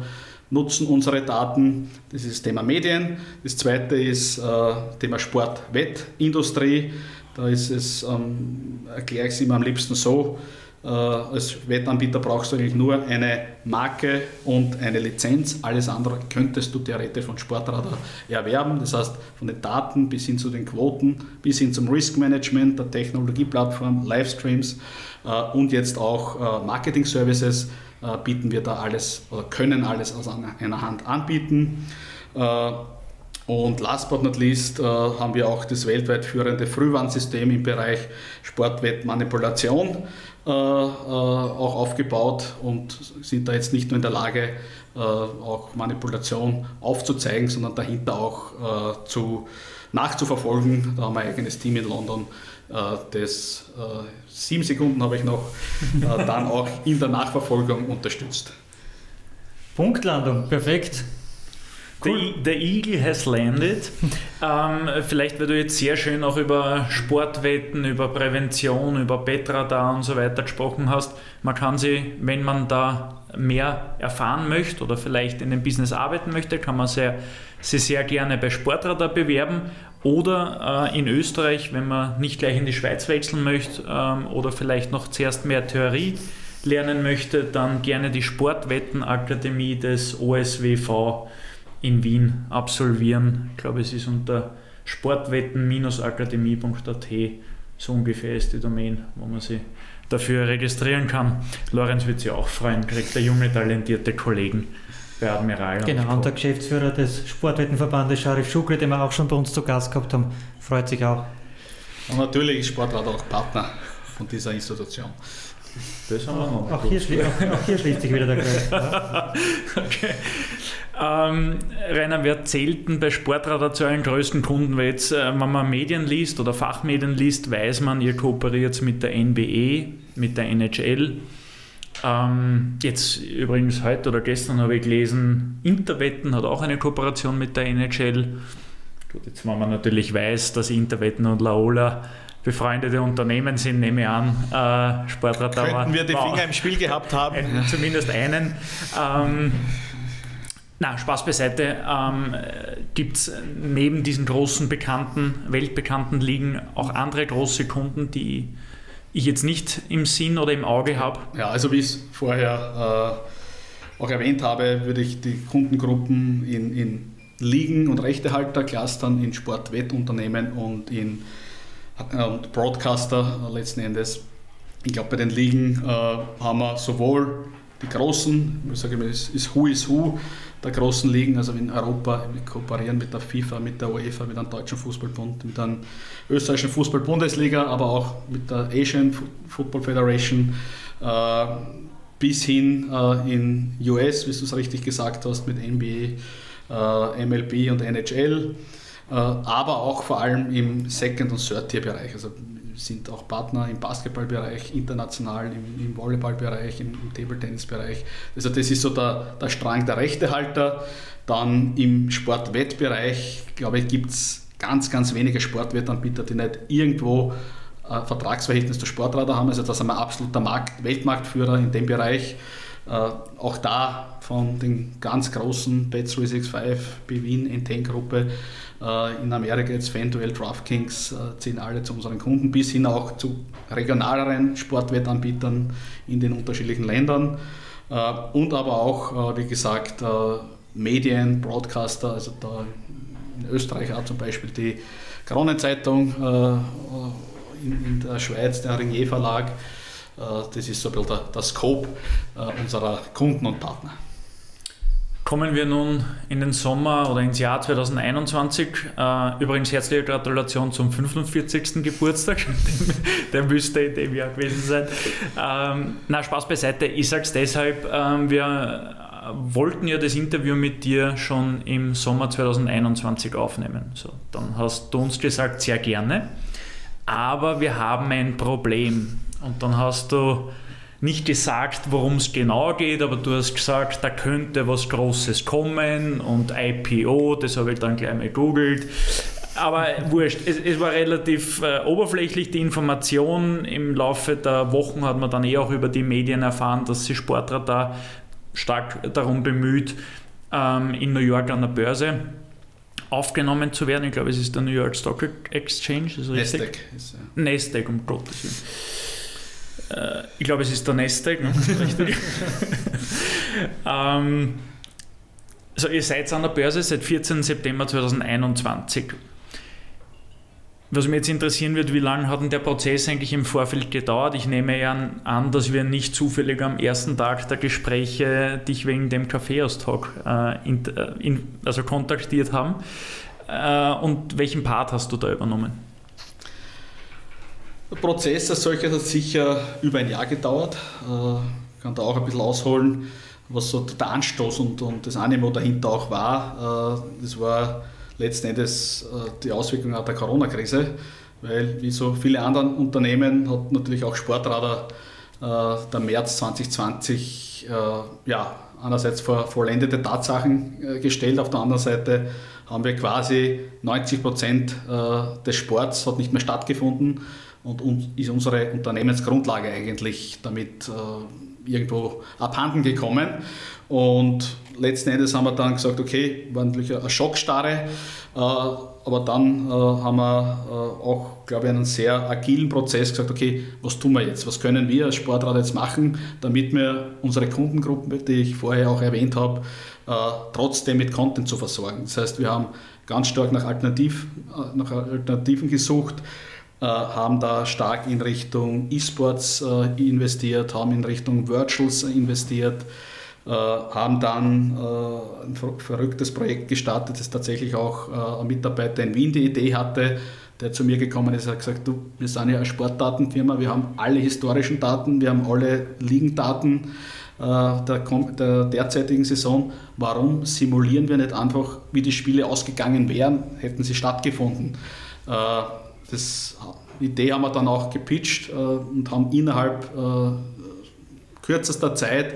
Speaker 4: nutzen unsere Daten. Das ist das Thema Medien. Das zweite ist äh, Thema Sport, Wettindustrie. Da ist es, ähm, erkläre ich es immer am liebsten so, als Wettanbieter brauchst du eigentlich nur eine Marke und eine Lizenz. Alles andere könntest du theoretisch von Sportradar erwerben. Das heißt, von den Daten bis hin zu den Quoten, bis hin zum Risk Management, der Technologieplattform, Livestreams äh, und jetzt auch äh, Marketing Services bieten wir da alles oder können alles aus einer Hand anbieten. Und last but not least äh, haben wir auch das weltweit führende Frühwarnsystem im Bereich Sportwettmanipulation äh, äh, auch aufgebaut und sind da jetzt nicht nur in der Lage, äh, auch Manipulation aufzuzeigen, sondern dahinter auch zu, nachzuverfolgen. Da haben wir ein eigenes Team in London, das sieben Sekunden habe ich noch, dann auch in der Nachverfolgung unterstützt.
Speaker 3: Punktlandung, perfekt.
Speaker 5: Cool. The, the, Eagle has landed. ähm, vielleicht, weil du jetzt sehr schön auch über Sportwetten, über Prävention, über Betradar und so weiter gesprochen hast. Man kann sie, wenn man da mehr erfahren möchte oder vielleicht in dem Business arbeiten möchte, kann man sie, sie sehr gerne bei Sportradar bewerben oder äh, in Österreich, wenn man nicht gleich in die Schweiz wechseln möchte ähm, oder vielleicht noch zuerst mehr Theorie lernen möchte, dann gerne die Sportwettenakademie des OSWV in Wien absolvieren. Ich glaube, es ist unter sportwetten-akademie.at so ungefähr ist die Domain, wo man sich dafür registrieren kann. Lorenz wird sich auch freuen, kriegt der junge, talentierte Kollegen bei Admiral.
Speaker 3: Genau, und der Geschäftsführer des Sportwettenverbandes, Sharif Schukri, den wir auch schon bei uns zu Gast gehabt haben, freut sich auch.
Speaker 4: Und natürlich ist Sportrat auch Partner von dieser Institution.
Speaker 3: Das haben wir noch. Auch hier, auch hier schließt sich wieder der Kreis.
Speaker 5: Okay. Ähm, Rainer, wer zählt denn bei Sportradar zu euren größten Kunden? Weil jetzt, äh, wenn man Medien liest oder Fachmedien liest, weiß man, ihr kooperiert mit der NBE, mit der NHL. Ähm, jetzt übrigens heute oder gestern habe ich gelesen, Interwetten hat auch eine Kooperation mit der NHL. Gut, jetzt wenn man natürlich weiß, dass Interwetten und Laola befreundete Unternehmen sind, nehme ich an. Äh,
Speaker 4: Sportradar Könnten wir die Finger im Spiel gehabt haben?
Speaker 5: Ein, zumindest einen. Ähm, na, Spaß beiseite. Ähm, Gibt es neben diesen großen bekannten, weltbekannten Ligen auch andere große Kunden, die ich jetzt nicht im Sinn oder im Auge habe?
Speaker 4: Ja, also wie ich es vorher äh, auch erwähnt habe, würde ich die Kundengruppen in, in Ligen und Rechtehalter clustern, in Sportwettunternehmen und in äh, und Broadcaster äh, letzten Endes. Ich glaube, bei den Ligen äh, haben wir sowohl die großen, ich sage immer, es ist Who is Who, der großen Ligen, also in Europa, wir kooperieren mit der FIFA, mit der UEFA, mit einem deutschen Fußballbund, mit einer österreichischen Fußball-Bundesliga, aber auch mit der Asian Football Federation, äh, bis hin äh, in US, wie du es richtig gesagt hast, mit NBA, äh, MLB und NHL, äh, aber auch vor allem im Second- und Third-Tier-Bereich. Also sind auch Partner im Basketballbereich, international, im, im Volleyballbereich, im, im Table-Tennis-Bereich. Also das ist so der, der Strang der Rechtehalter. Dann im Sportwettbereich, glaube ich, gibt es ganz, ganz wenige Sportwettanbieter, die nicht irgendwo ein Vertragsverhältnis zu Sportradar haben. Also da sind wir absoluter Markt, Weltmarktführer in dem Bereich. Äh, auch da von den ganz großen Bet365, Bewin, N10-Gruppe äh, in Amerika jetzt FanDuel, DraftKings äh, zählen alle zu unseren Kunden, bis hin auch zu regionaleren Sportwettanbietern in den unterschiedlichen Ländern äh, und aber auch, wie gesagt, Medien, Broadcaster, also da in Österreich auch zum Beispiel die Kronenzeitung, in, der Schweiz der Ringier Verlag. Das ist so ein bisschen der, der Scope unserer Kunden und Partner.
Speaker 5: Kommen wir nun in den Sommer oder ins Jahr 2021. Äh, übrigens herzliche Gratulation zum 45. Geburtstag. Der müsste in dem Jahr gewesen sein. Ähm, na, Spaß beiseite. Ich sage es deshalb, ähm, wir wollten ja das Interview mit dir schon im Sommer 2021 aufnehmen. So, dann hast du uns gesagt, sehr gerne. Aber wir haben ein Problem. Und dann hast du nicht gesagt, worum es genau geht, aber du hast gesagt, da könnte was Großes kommen und IPO, das habe ich dann gleich mal googelt. Aber wurscht, es, es war relativ äh, oberflächlich die Information. Im Laufe der Wochen hat man dann eh auch über die Medien erfahren, dass sich Sportradar stark darum bemüht, ähm, in New York an der Börse aufgenommen zu werden. Ich glaube, es ist der New York Stock Exchange. Ist
Speaker 4: Nasdaq.
Speaker 5: Ist, ja. Nasdaq, um Gottes Willen. Äh, ich glaube, es ist der Nestec, ne? richtig. ähm, also ihr seid an der Börse seit 14. September 2021. Was mich jetzt interessieren wird, wie lange hat denn der Prozess eigentlich im Vorfeld gedauert? Ich nehme ja an, dass wir nicht zufällig am ersten Tag der Gespräche dich wegen dem Kaffeeaustalk äh, in, äh, in, also kontaktiert haben. Äh, und welchen Part hast du da übernommen?
Speaker 4: Der Prozess als solcher hat sicher über ein Jahr gedauert. Ich äh, kann da auch ein bisschen ausholen, was so der Anstoß und, und das Animo dahinter auch war. Äh, das war letzten Endes die Auswirkung der Corona-Krise, weil wie so viele andere Unternehmen hat natürlich auch Sportradar der März 2020 ja, einerseits vor vollendete Tatsachen gestellt, auf der anderen Seite haben wir quasi 90 Prozent äh, des Sports hat nicht mehr stattgefunden und ist unsere Unternehmensgrundlage eigentlich damit äh, irgendwo abhanden gekommen. Und letzten Endes haben wir dann gesagt, okay, war natürlich eine Schockstarre, äh, aber dann haben wir auch, glaube ich, einen sehr agilen Prozess gesagt, okay, was tun wir jetzt, was können wir als Sportrad jetzt machen, damit wir unsere Kundengruppe, die ich vorher auch erwähnt habe, äh, trotzdem mit Content zu versorgen. Das heißt, wir haben ganz stark nach, Alternativ, äh, nach Alternativen gesucht, äh, haben da stark in Richtung E-Sports investiert, haben in Richtung Virtuals investiert, haben dann ein verrücktes Projekt gestartet, das tatsächlich auch ein Mitarbeiter in Wien die Idee hatte, der zu mir gekommen ist, hat gesagt, du, wir sind ja eine Sportdatenfirma, wir haben alle historischen Daten, wir haben alle Ligendaten, äh, der, der, derzeitigen Saison, warum simulieren wir nicht einfach, wie die Spiele ausgegangen wären, hätten sie stattgefunden. Äh, das Idee haben wir dann auch gepitcht äh, und haben innerhalb kürzester Zeit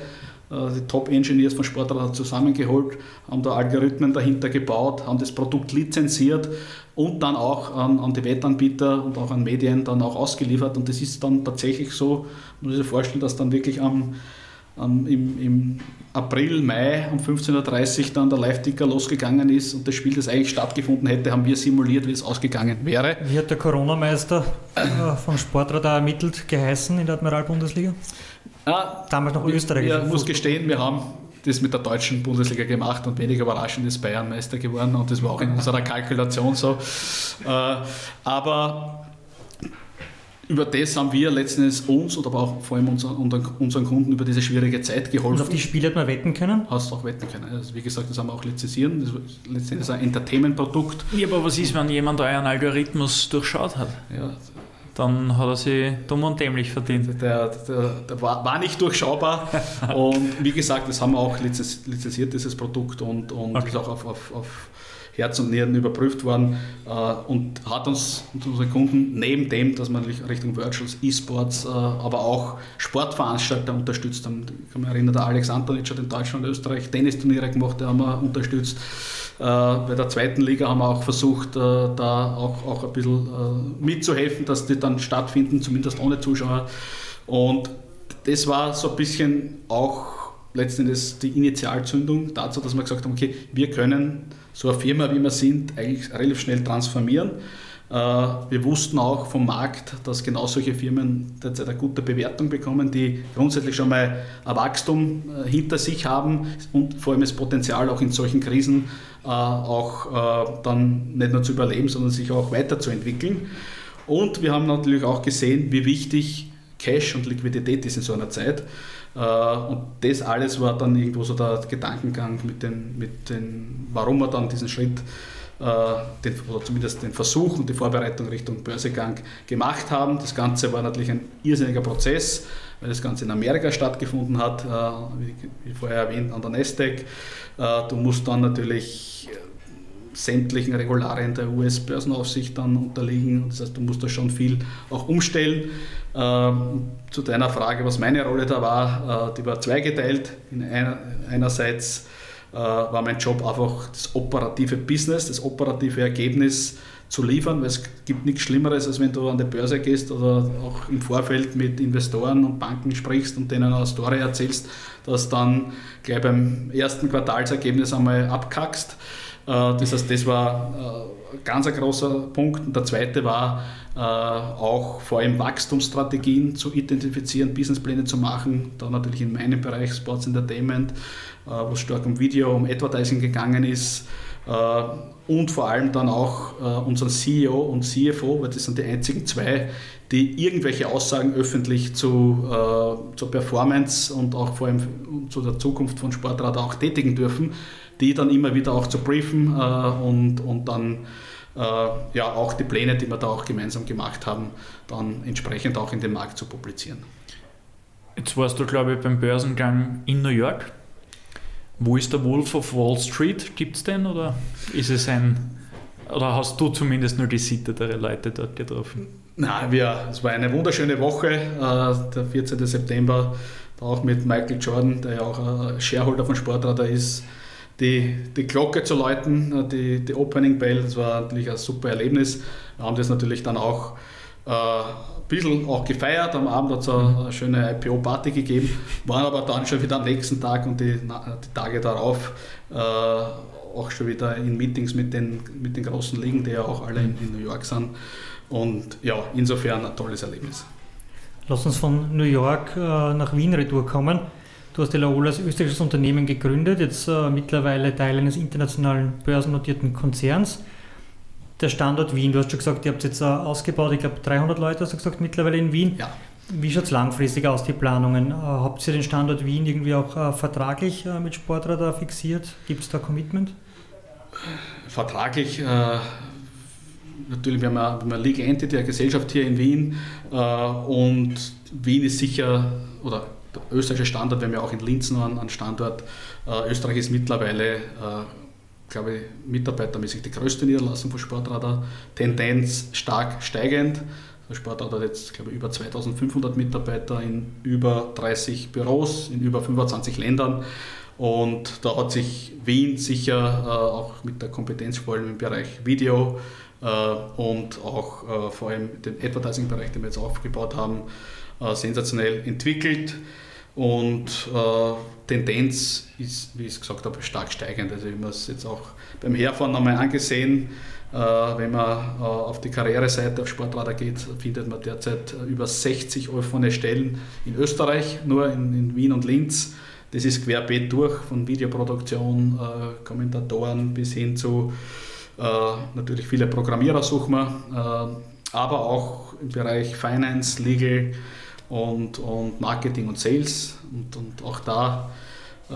Speaker 4: die Top-Engineers von Sportrad zusammengeholt, haben da Algorithmen dahinter gebaut, haben das Produkt lizenziert und dann auch an, an, die Wettanbieter und auch an Medien dann auch ausgeliefert. Und das ist dann tatsächlich so, man muss sich vorstellen, dass dann wirklich am ähm, im, im, April, Mai um 15.30 Uhr dann der Live-Ticker losgegangen ist und das Spiel, das eigentlich stattgefunden hätte, haben wir simuliert, wie es ausgegangen wäre.
Speaker 3: Wie hat der Corona-Meister äh, vom Sportradar ermittelt geheißen in der Admiral-Bundesliga?
Speaker 4: Ah, Damals noch Österreich. Ich muss gestehen, wir haben das mit der deutschen Bundesliga gemacht und wenig überraschend ist Bayern Meister geworden und das war auch in unserer Kalkulation so. Äh, aber über das haben wir letztens uns und aber auch vor allem unseren, unseren Kunden über diese schwierige Zeit geholfen. Und
Speaker 3: auf die Spiele hat man wetten können?
Speaker 4: Hast du auch wetten können. Also wie gesagt, das haben wir auch lizenzieren. Das ist letztendlich ein Entertainment-Produkt.
Speaker 5: Ja, aber was ist, wenn jemand euren Algorithmus durchschaut hat? Ja, dann hat er sich dumm und dämlich verdient.
Speaker 4: Der, der, der war, war, nicht durchschaubar und wie gesagt, das haben wir auch lizenziert, dieses Produkt und, und okay. ist auch auf, auf, auf Herz und Nieren überprüft worden äh, und hat uns und unsere Kunden neben dem, dass man Richtung Virtuals, E-Sports, äh, aber auch Sportveranstalter unterstützt haben. Ich kann mich erinnern, der Alex Antonitsch hat in Deutschland und Österreich Tennisturniere gemacht, die haben wir unterstützt. Äh, bei der zweiten Liga haben wir auch versucht, da auch, auch ein bisschen mitzuhelfen, dass die dann stattfinden, zumindest ohne Zuschauer. Und das war so ein bisschen auch letztendlich die Initialzündung dazu, dass wir gesagt haben, okay, wir können so eine Firma, wie wir sind, eigentlich relativ schnell transformieren. Äh, wir wussten auch vom Markt, dass genau solche Firmen derzeit eine gute Bewertung bekommen, die grundsätzlich schon mal ein Wachstum äh, hinter sich haben und vor allem das Potenzial auch in solchen Krisen äh, auch dann nicht nur zu überleben, sondern sich auch weiterzuentwickeln. Und wir haben natürlich auch gesehen, wie wichtig Cash und Liquidität ist in so einer Zeit. Äh, und das alles war dann irgendwo so der Gedankengang mit den, mit den warum wir dann diesen Schritt, äh, den, oder zumindest den Versuch und die Vorbereitung Richtung Börsegang gemacht haben. Das Ganze war natürlich ein irrsinniger Prozess, weil das Ganze in Amerika stattgefunden hat, äh, wie vorher erwähnt, an der Nasdaq. Du musst dann natürlich sämtlichen Regularien der US-Börsenaufsicht dann unterliegen. Das heißt, du musst da schon viel auch umstellen. Ähm, zu deiner Frage, was meine Rolle da war, äh, die war zweigeteilt. Einer, einerseits äh, war mein Job einfach das operative Business, das operative Ergebnis zu liefern, weil es gibt nichts Schlimmeres, als wenn du an die Börse gehst oder auch im Vorfeld mit Investoren und Banken sprichst und denen eine Story erzählst, dass dann gleich beim ersten Quartalsergebnis einmal abkackst. Das heißt, das war ein ganz großer Punkt. Und der zweite war auch vor allem Wachstumsstrategien zu identifizieren, Businesspläne zu machen. Da natürlich in meinem Bereich Sports Entertainment, wo es stark um Video, um Advertising gegangen ist und vor allem dann auch äh, unseren CEO und CFO, weil das sind die einzigen zwei, die irgendwelche Aussagen öffentlich zu, äh, zur Performance und auch vor allem zu der Zukunft von Sportrad auch tätigen dürfen, die dann immer wieder auch zu briefen äh, und, und dann äh, ja auch die Pläne, die wir da auch gemeinsam gemacht haben, dann entsprechend auch in den Markt zu publizieren.
Speaker 5: Jetzt warst du, glaube ich, beim Börsengang in New York. Wo ist der Wolf of Wall Street? Gibt es den oder ist es ein oder hast du zumindest nur gesittetere Leute dort getroffen?
Speaker 4: Nein, wir, es war eine wunderschöne Woche, äh, der 14. September, da auch mit Michael Jordan, der ja auch ein Shareholder von Sportradar ist, die, die Glocke zu läuten, äh, die, die Opening Bell, das war natürlich ein super Erlebnis. Wir haben das natürlich dann auch äh, ein bisschen auch gefeiert. Am Abend hat es eine schöne IPO-Party gegeben, waren aber dann schon wieder am nächsten Tag und die, die Tage darauf äh, auch schon wieder in Meetings mit den, mit den großen Ligen, die ja auch alle in, in New York sind. Und ja, insofern ein tolles Erlebnis.
Speaker 3: Lass uns von New York äh, nach Wien retour kommen. Du hast die Laola als österreichisches Unternehmen gegründet, jetzt äh, mittlerweile Teil eines internationalen börsennotierten Konzerns der Standort Wien, du hast schon gesagt, ihr habt jetzt ausgebaut, ich glaube 300 Leute hast du gesagt mittlerweile in Wien.
Speaker 4: Ja.
Speaker 3: Wie schaut es langfristig aus, die Planungen? Äh, habt ihr den Standort Wien irgendwie auch äh, vertraglich äh, mit Sportradar fixiert? Gibt es da Commitment?
Speaker 4: Vertraglich, äh, natürlich, wir haben, eine, wir haben eine Legal Entity, eine Gesellschaft hier in Wien äh, und Wien ist sicher, oder der österreichische Standort, wir haben ja auch in Linz noch einen Standort. Äh, Österreich ist mittlerweile glaube ich, mitarbeitermäßig die größte Niederlassung von Sportradar. Tendenz stark steigend. Der Sportradar hat jetzt, glaube ich, über 2500 Mitarbeiter in über 30 Büros, in über 25 Ländern. Und da hat sich Wien sicher äh, auch mit der Kompetenz vor allem im Bereich Video äh, und auch äh, vor allem den Advertising-Bereich, den wir jetzt aufgebaut haben, äh, sensationell entwickelt. Und äh, Tendenz ist, wie ich es gesagt habe, stark steigend. Also ich habe es jetzt auch beim Herfahren nochmal angesehen. Äh, wenn man äh, auf die Karriereseite auf Sportradar geht, findet man derzeit äh, über 60 offene Stellen in Österreich, nur in, in Wien und Linz. Das ist querbeet durch, von Videoproduktion, äh, Kommentatoren bis hin zu äh, natürlich viele Programmierer suchen wir, aber auch im Bereich Finance, Legal, und, und Marketing und Sales. Und, und auch da, äh,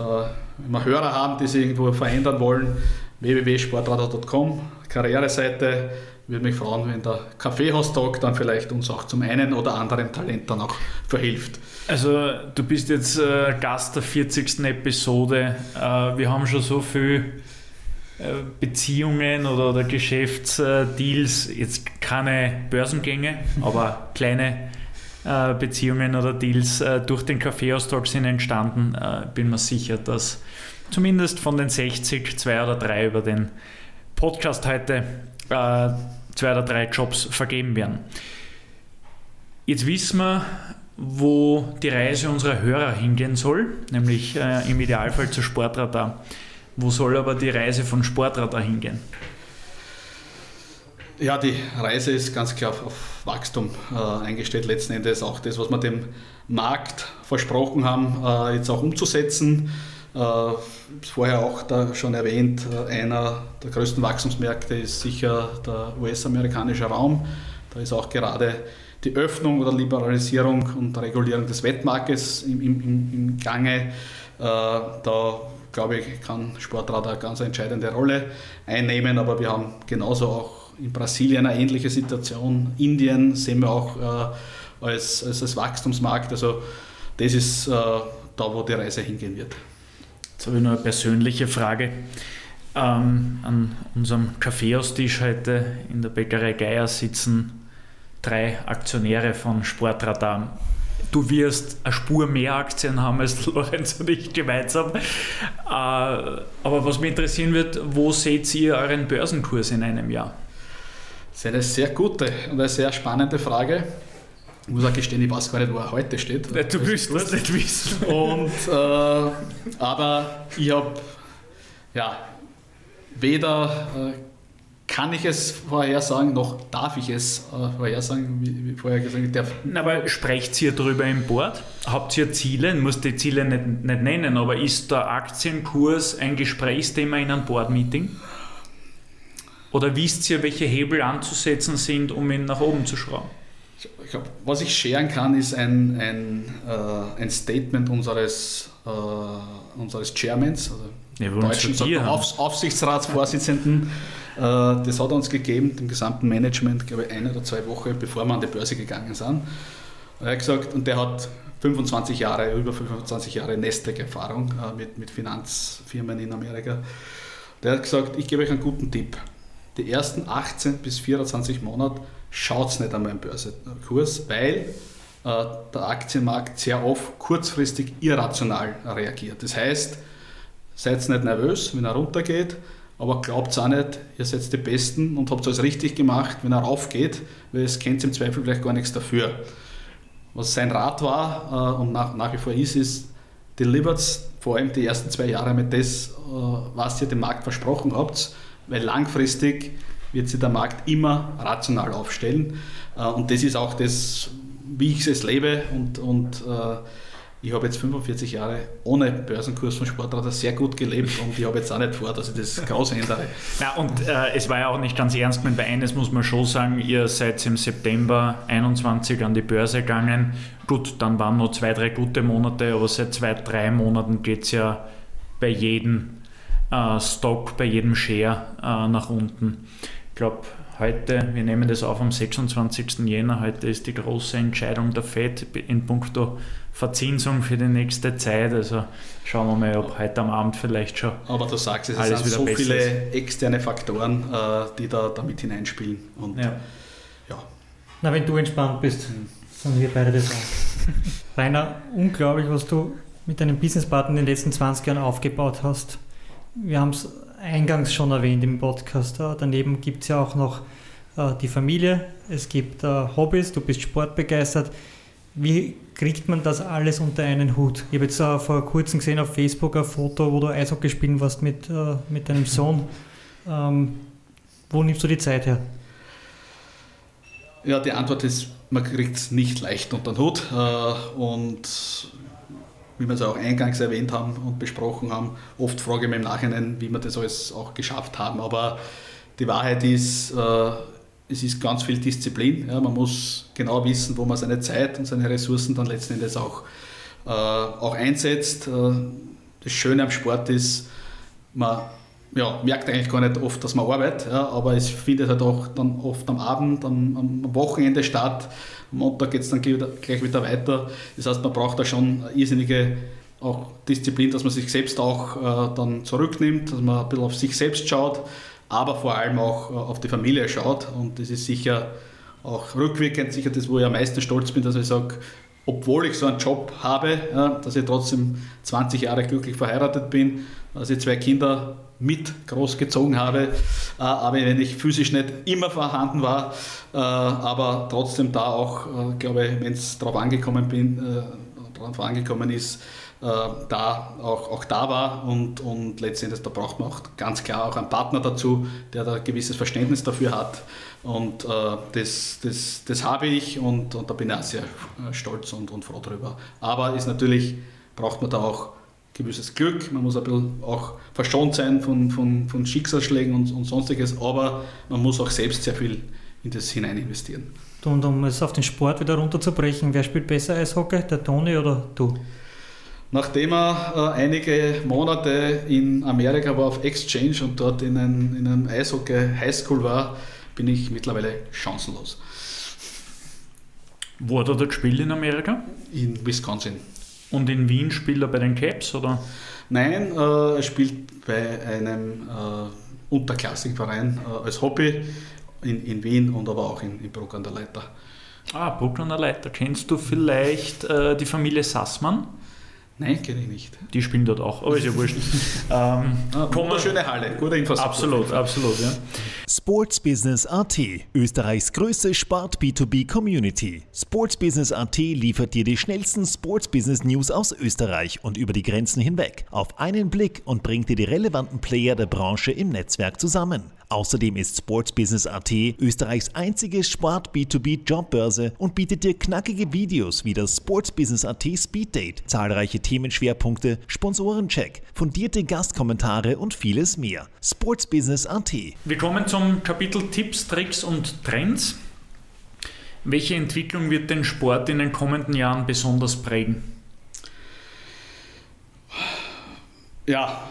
Speaker 4: wenn wir Hörer haben, die sich irgendwo verändern wollen, www.sportradar.com, Karriereseite. Würde mich freuen, wenn der Kaffeehaus-Talk dann vielleicht uns auch zum einen oder anderen Talent dann auch verhilft.
Speaker 5: Also du bist jetzt äh, Gast der 40. Episode. Äh, wir haben schon so viel äh, Beziehungen oder, oder Geschäftsdeals, jetzt keine Börsengänge, aber kleine äh, Beziehungen oder Deals äh, durch den Kaffeeaustausch sind entstanden. Äh, bin mir sicher, dass zumindest von den 60 zwei oder drei über den Podcast heute zwei oder drei Jobs vergeben werden. Jetzt wissen wir, wo die Reise unserer Hörer hingehen soll, nämlich im Idealfall zu Sportradar. Wo soll aber die Reise von Sportradar hingehen?
Speaker 4: Ja, die Reise ist ganz klar auf, Wachstum äh, eingestellt. Letzten Endes auch das, was wir dem Markt versprochen haben, äh, jetzt auch umzusetzen. Äh, vorher auch da schon erwähnt, äh, einer der größten Wachstumsmärkte ist sicher der US-amerikanische Raum. Da ist auch gerade die Öffnung oder Liberalisierung und Regulierung des Wettmarktes im, im, im Gange. Äh, da glaube ich, kann Sportrad eine ganz entscheidende Rolle einnehmen, aber wir haben genauso auch in Brasilien eine ähnliche Situation. Indien sehen wir auch äh, als, als, als, Wachstumsmarkt. Also das ist äh, da, wo die Reise hingehen wird.
Speaker 5: Jetzt habe ich noch eine persönliche Frage. Ähm, an unserem Kaffeehaustisch heute in der Bäckerei Geier sitzen drei Aktionäre von Sportradar. Du wirst eine Spur mehr Aktien haben als Lorenz und ich gemeinsam. Äh, aber was mich interessieren wird, wo seht ihr euren Börsenkurs in einem Jahr?
Speaker 4: Das ist eine sehr gute und eine sehr spannende Frage. Ich muss auch gestehen, ich weiß gar nicht, wo er heute steht.
Speaker 5: Du willst das nicht wissen.
Speaker 4: Und, äh, aber ich habe, ja, weder äh, kann ich es vorhersagen, noch darf ich es äh, vorhersagen, wie, wie vorher gesagt. Der
Speaker 5: aber sprecht ihr darüber im Board? Habt ihr Ziele? Ich muss die Ziele nicht, nicht nennen, aber ist der Aktienkurs ein Gesprächsthema in einem Board-Meeting? Oder wisst ihr, welche Hebel anzusetzen sind, um ihn nach oben zu schrauben?
Speaker 4: Ich glaub, was ich scheren kann, ist ein, ein, äh, ein Statement unseres, äh, unseres Chairmans, also ja, deutschen Auf, Aufsichtsratsvorsitzenden. Äh, das hat er uns gegeben, dem gesamten Management, glaube ich, eine oder zwei Wochen, bevor wir an die Börse gegangen sind. Und er hat gesagt, und der hat 25 Jahre, über 25 Jahre Nestec-Erfahrung äh, mit, mit Finanzfirmen in Amerika. Der hat gesagt, ich gebe euch einen guten Tipp. Die ersten 18 bis 24 Monate schaut es nicht an meinem Börsenkurs, weil äh, der Aktienmarkt sehr oft kurzfristig irrational reagiert. Das heißt, seid nicht nervös, wenn er runtergeht, aber glaubt auch nicht, ihr seid die Besten und habt alles richtig gemacht, wenn er raufgeht, weil es kennt im Zweifel vielleicht gar nichts dafür. Was sein Rat war äh, und nach, nach wie vor ist, ist, delivert vor allem die ersten zwei Jahre mit das, äh, was ihr dem Markt versprochen habt, weil langfristig wird sich der Markt immer rational aufstellen. Äh, und das ist auch das, wie ich es lebe und, und äh, ich habe jetzt 45 Jahre ohne Börsenkurs von Sportradar sehr gut gelebt und ich habe jetzt auch nicht vor, dass ich das groß ändere.
Speaker 5: Ja, und äh, es war ja auch nicht ganz ernst gemeint, bei eines muss man schon sagen, ihr seid im September 21 an die Börse gegangen. Gut, dann waren noch zwei, drei gute Monate, aber seit zwei, drei Monaten geht es ja bei jedem Stock, bei jedem Share äh, nach unten. Ich glaube, Heute, wir nehmen das auf am 26. Jänner, heute ist die große Entscheidung der FED in puncto Verzinsung für die nächste Zeit. Also schauen wir mal, ob heute am Abend vielleicht schon.
Speaker 4: Aber du sagst, es sind so viele ist. externe Faktoren, äh, die da, da mit hineinspielen. Und, ja.
Speaker 3: ja. Na, wenn du entspannt bist, sind wir beide das auch. Rainer, unglaublich, was du mit deinem Businesspartner in den letzten 20 Jahren aufgebaut hast. Wir haben es eingangs schon erwähnt im Podcast. Daneben gibt es ja auch noch äh, die Familie, es gibt äh, Hobbys, du bist sportbegeistert. Wie kriegt man das alles unter einen Hut? Ich habe jetzt äh, vor kurzem gesehen auf Facebook ein Foto, wo du Eishockey spielen warst mit, mit deinem Sohn. Ähm, wo nimmst du die Zeit her?
Speaker 4: Ja, die Antwort ist, man kriegt es nicht leicht unter den Hut. und wie wir es auch eingangs erwähnt haben und besprochen haben, oft frage ich mich im Nachhinein, wie wir das alles auch geschafft haben. Aber die Wahrheit ist, äh, es ist ganz viel Disziplin. Ja, man muss genau wissen, wo man seine Zeit und seine Ressourcen dann letzten Endes auch, äh, auch einsetzt. Äh, das Schöne am Sport ist, man ja, merkt eigentlich gar nicht oft, dass man arbeitet, ja, aber es findet halt auch dann oft am Abend, am, am Wochenende statt. Montag geht es dann gleich wieder weiter. Das heißt, man braucht da schon irrsinnige auch Disziplin, dass man sich selbst auch äh, dann zurücknimmt, dass man ein bisschen auf sich selbst schaut, aber vor allem auch äh, auf die Familie schaut. Und das ist sicher auch rückwirkend sicher das, wo ich am meisten stolz bin, dass ich sage, obwohl ich so einen Job habe, ja, dass ich trotzdem 20 Jahre glücklich verheiratet bin, dass ich zwei Kinder mit großgezogen habe, äh, aber wenn ich physisch nicht immer vorhanden war, äh, aber trotzdem da auch, äh, glaube ich, wenn es darauf angekommen bin, darauf angekommen ist, da auch, auch da war und, und letztendlich da braucht man auch ganz klar auch einen Partner dazu, der da ein gewisses Verständnis dafür hat und das, das, das habe ich und, und da bin ich auch sehr stolz und, und froh drüber. Aber ist natürlich, braucht man da auch gewisses Glück, man muss ein bisschen auch verschont sein von, von, von Schicksalsschlägen und, und sonstiges, aber man muss auch selbst sehr viel in das hinein investieren.
Speaker 3: Und um es auf den Sport wieder runterzubrechen, wer spielt besser Eishockey, der Toni oder du?
Speaker 4: Nachdem er äh, einige Monate in Amerika war auf Exchange und dort in, ein, in einem Eishockey Highschool war, bin ich mittlerweile chancenlos.
Speaker 5: Wo hat er dort gespielt in Amerika?
Speaker 4: In Wisconsin.
Speaker 5: Und in Wien spielt er bei den Caps, oder?
Speaker 4: Nein, äh, er spielt bei einem äh, unterklassigen Verein äh, als Hobby in, in Wien und aber auch in, in Bruck an der Leiter.
Speaker 5: Ah, Bruck an der Leiter. Kennst du vielleicht äh, die Familie Sassmann?
Speaker 4: Nein, kenne ich nicht.
Speaker 5: Die spielen dort auch, aber ist ja wurscht.
Speaker 4: ähm, ah, schöne Halle, gute
Speaker 5: Infrastruktur. Absolut, absolut, ja.
Speaker 1: Sports Business AT, Österreichs größte Sport B2B Community. Sports Business AT liefert dir die schnellsten Sports Business News aus Österreich und über die Grenzen hinweg auf einen Blick und bringt dir die relevanten Player der Branche im Netzwerk zusammen. Außerdem ist Sports Business AT Österreichs einzige Sport B2B Jobbörse und bietet dir knackige Videos wie das Sports Business AT Speed Date, zahlreiche Themenschwerpunkte, Sponsorencheck, fundierte Gastkommentare und vieles mehr. Sports Business AT.
Speaker 5: Wir kommen zum Kapitel Tipps, Tricks und Trends. Welche Entwicklung wird den Sport in den kommenden Jahren besonders prägen?
Speaker 4: Ja,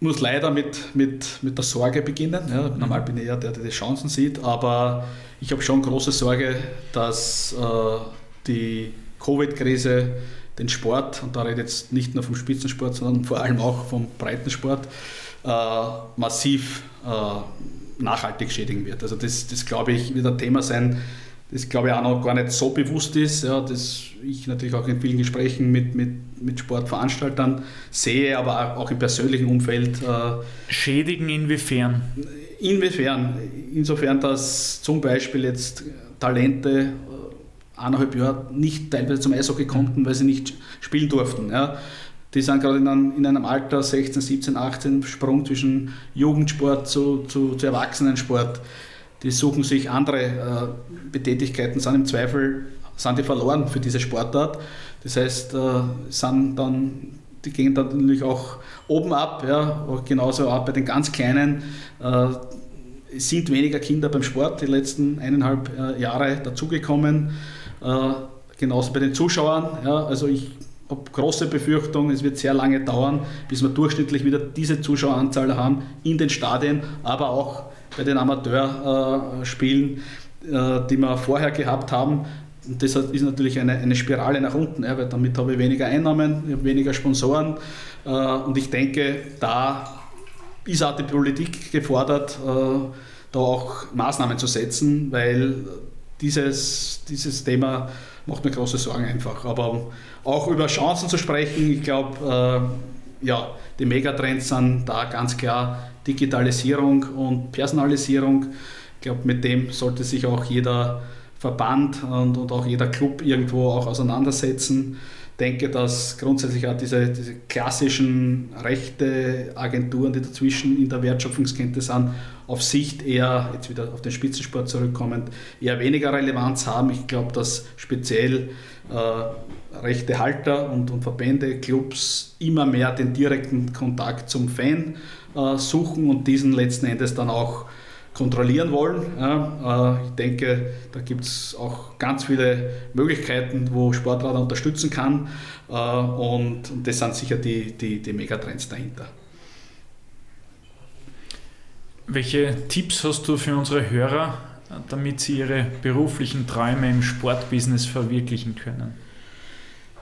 Speaker 4: muss leider mit, mit, mit der Sorge beginnen. Ja, mhm. normal bin ich eher der, der die Chancen sieht, aber ich habe schon große Sorge, dass äh, die Covid-Krise den Sport, und da rede ich jetzt nicht nur vom Spitzensport, sondern vor allem auch vom Breitensport, äh, massiv äh, nachhaltig schädigen wird. Also das, das glaube ich, wird ein Thema sein, das glaube ich auch noch gar nicht so bewusst ist, ja, das ich natürlich auch in vielen Gesprächen mit, mit, mit Sportveranstaltern sehe, aber auch im persönlichen Umfeld.
Speaker 5: Äh, Schädigen inwiefern?
Speaker 4: Inwiefern? Insofern, dass zum Beispiel jetzt Talente äh, eineinhalb Jahre nicht teilweise zum Eishockey konnten, weil sie nicht spielen durften. Ja. Die sind gerade in einem, in einem Alter 16, 17, 18 Sprung zwischen Jugendsport zu, zu, zu Erwachsenensport die suchen sich andere äh, Betätigkeiten, sind im Zweifel sind die verloren für diese Sportart. Das heißt, äh, sind dann, die gehen dann natürlich auch oben ab, ja, genauso auch bei den ganz Kleinen. Äh, sind weniger Kinder beim Sport die letzten eineinhalb Jahre dazugekommen. Genauso bei den Zuschauern. Ja, also ich habe große Befürchtung, es wird sehr lange dauern, bis wir durchschnittlich wieder diese Zuschaueranzahl haben in den Stadien, aber auch bei den Amateurspielen, äh, die wir vorher gehabt haben. Und das ist natürlich eine, eine Spirale nach unten, weil damit habe ich weniger Einnahmen, ich habe weniger Sponsoren. Äh, und ich denke, da ist auch die Politik gefordert, äh, da auch Maßnahmen zu setzen, weil dieses, dieses Thema macht mir große Sorgen einfach. Aber auch über Chancen zu sprechen, ich glaube, ja, die Megatrends sind da ganz klar Digitalisierung und Personalisierung. Ich glaube, mit dem sollte sich auch jeder Verband und, und auch jeder Club irgendwo auch auseinandersetzen. Ich denke, dass grundsätzlich auch diese, diese klassischen Rechte-Agenturen, die dazwischen in der Wertschöpfungskette sind, auf Sicht eher, jetzt wieder auf den Spitzensport zurückkommend, eher weniger Relevanz haben. Ich glaube, dass speziell äh, Rechtehalter und, und Verbände, Clubs immer mehr den direkten Kontakt zum Fan äh, suchen und diesen letzten Endes dann auch kontrollieren wollen. Ja, äh, ich denke, da gibt es auch ganz viele Möglichkeiten, wo Sportradar unterstützen kann äh, und, und, das sind sicher die, die, die Megatrends dahinter.
Speaker 5: Welche Tipps hast du für unsere Hörer, damit sie ihre beruflichen Träume im Sportbusiness verwirklichen können?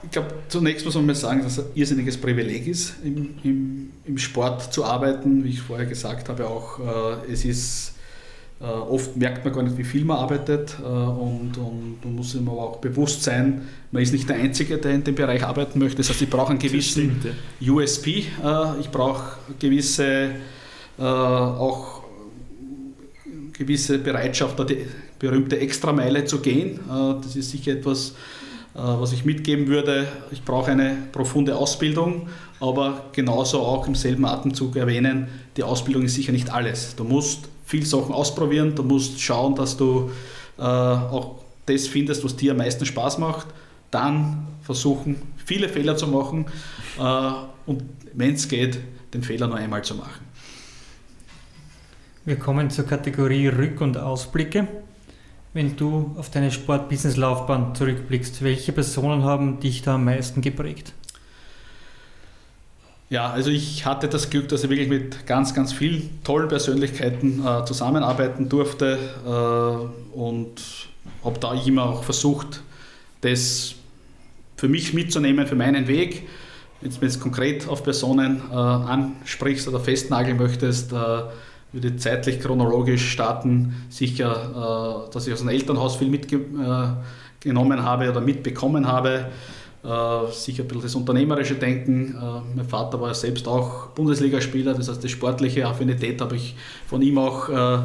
Speaker 4: ich glaube, zunächst muss man mal sagen, dass es ein irrsinniges Privileg ist, im, im, im Sport zu arbeiten. Wie ich vorher gesagt habe, auch äh, es ist äh, oft merkt man gar nicht, wie viel man arbeitet äh, und, und man muss immer auch bewusst sein, man ist nicht der Einzige, der in dem Bereich arbeiten möchte. Das heißt, ich brauche einen gewissen USP, äh, ich brauche gewisse äh, auch gewisse Bereitschaft, die berühmte Extrameile zu gehen. Äh, das ist sicher etwas, äh, was ich mitgeben würde, ich brauche eine profunde Ausbildung, aber genauso auch im selben Atemzug erwähnen, die Ausbildung ist sicher nicht alles. Du musst viel Sachen ausprobieren, du musst schauen, dass du äh, auch das findest, was dir am meisten Spaß macht, dann versuchen, viele Fehler zu machen und wenn es geht, den Fehler nur einmal zu machen.
Speaker 3: Wir kommen zur Kategorie Rück- und Ausblicke. Wenn du auf deine Sport-Business-Laufbahn zurückblickst, welche Personen haben dich da am meisten geprägt?
Speaker 4: Ja, also ich hatte das Glück, dass ich wirklich mit ganz, ganz vielen tollen Persönlichkeiten äh, zusammenarbeiten durfte äh, und habe da immer auch versucht, das für mich mitzunehmen, für meinen Weg. Wenn du jetzt konkret auf Personen äh, ansprichst oder festnageln möchtest, äh, würde zeitlich chronologisch starten. Sicher, äh, dass ich aus dem Elternhaus viel mitgenommen habe oder mitbekommen habe. Äh, Äh, sicher ein bisschen das unternehmerische Denken. Äh, mein Vater war selbst auch Bundesligaspieler, das heißt, die sportliche Affinität habe ich von ihm auch äh,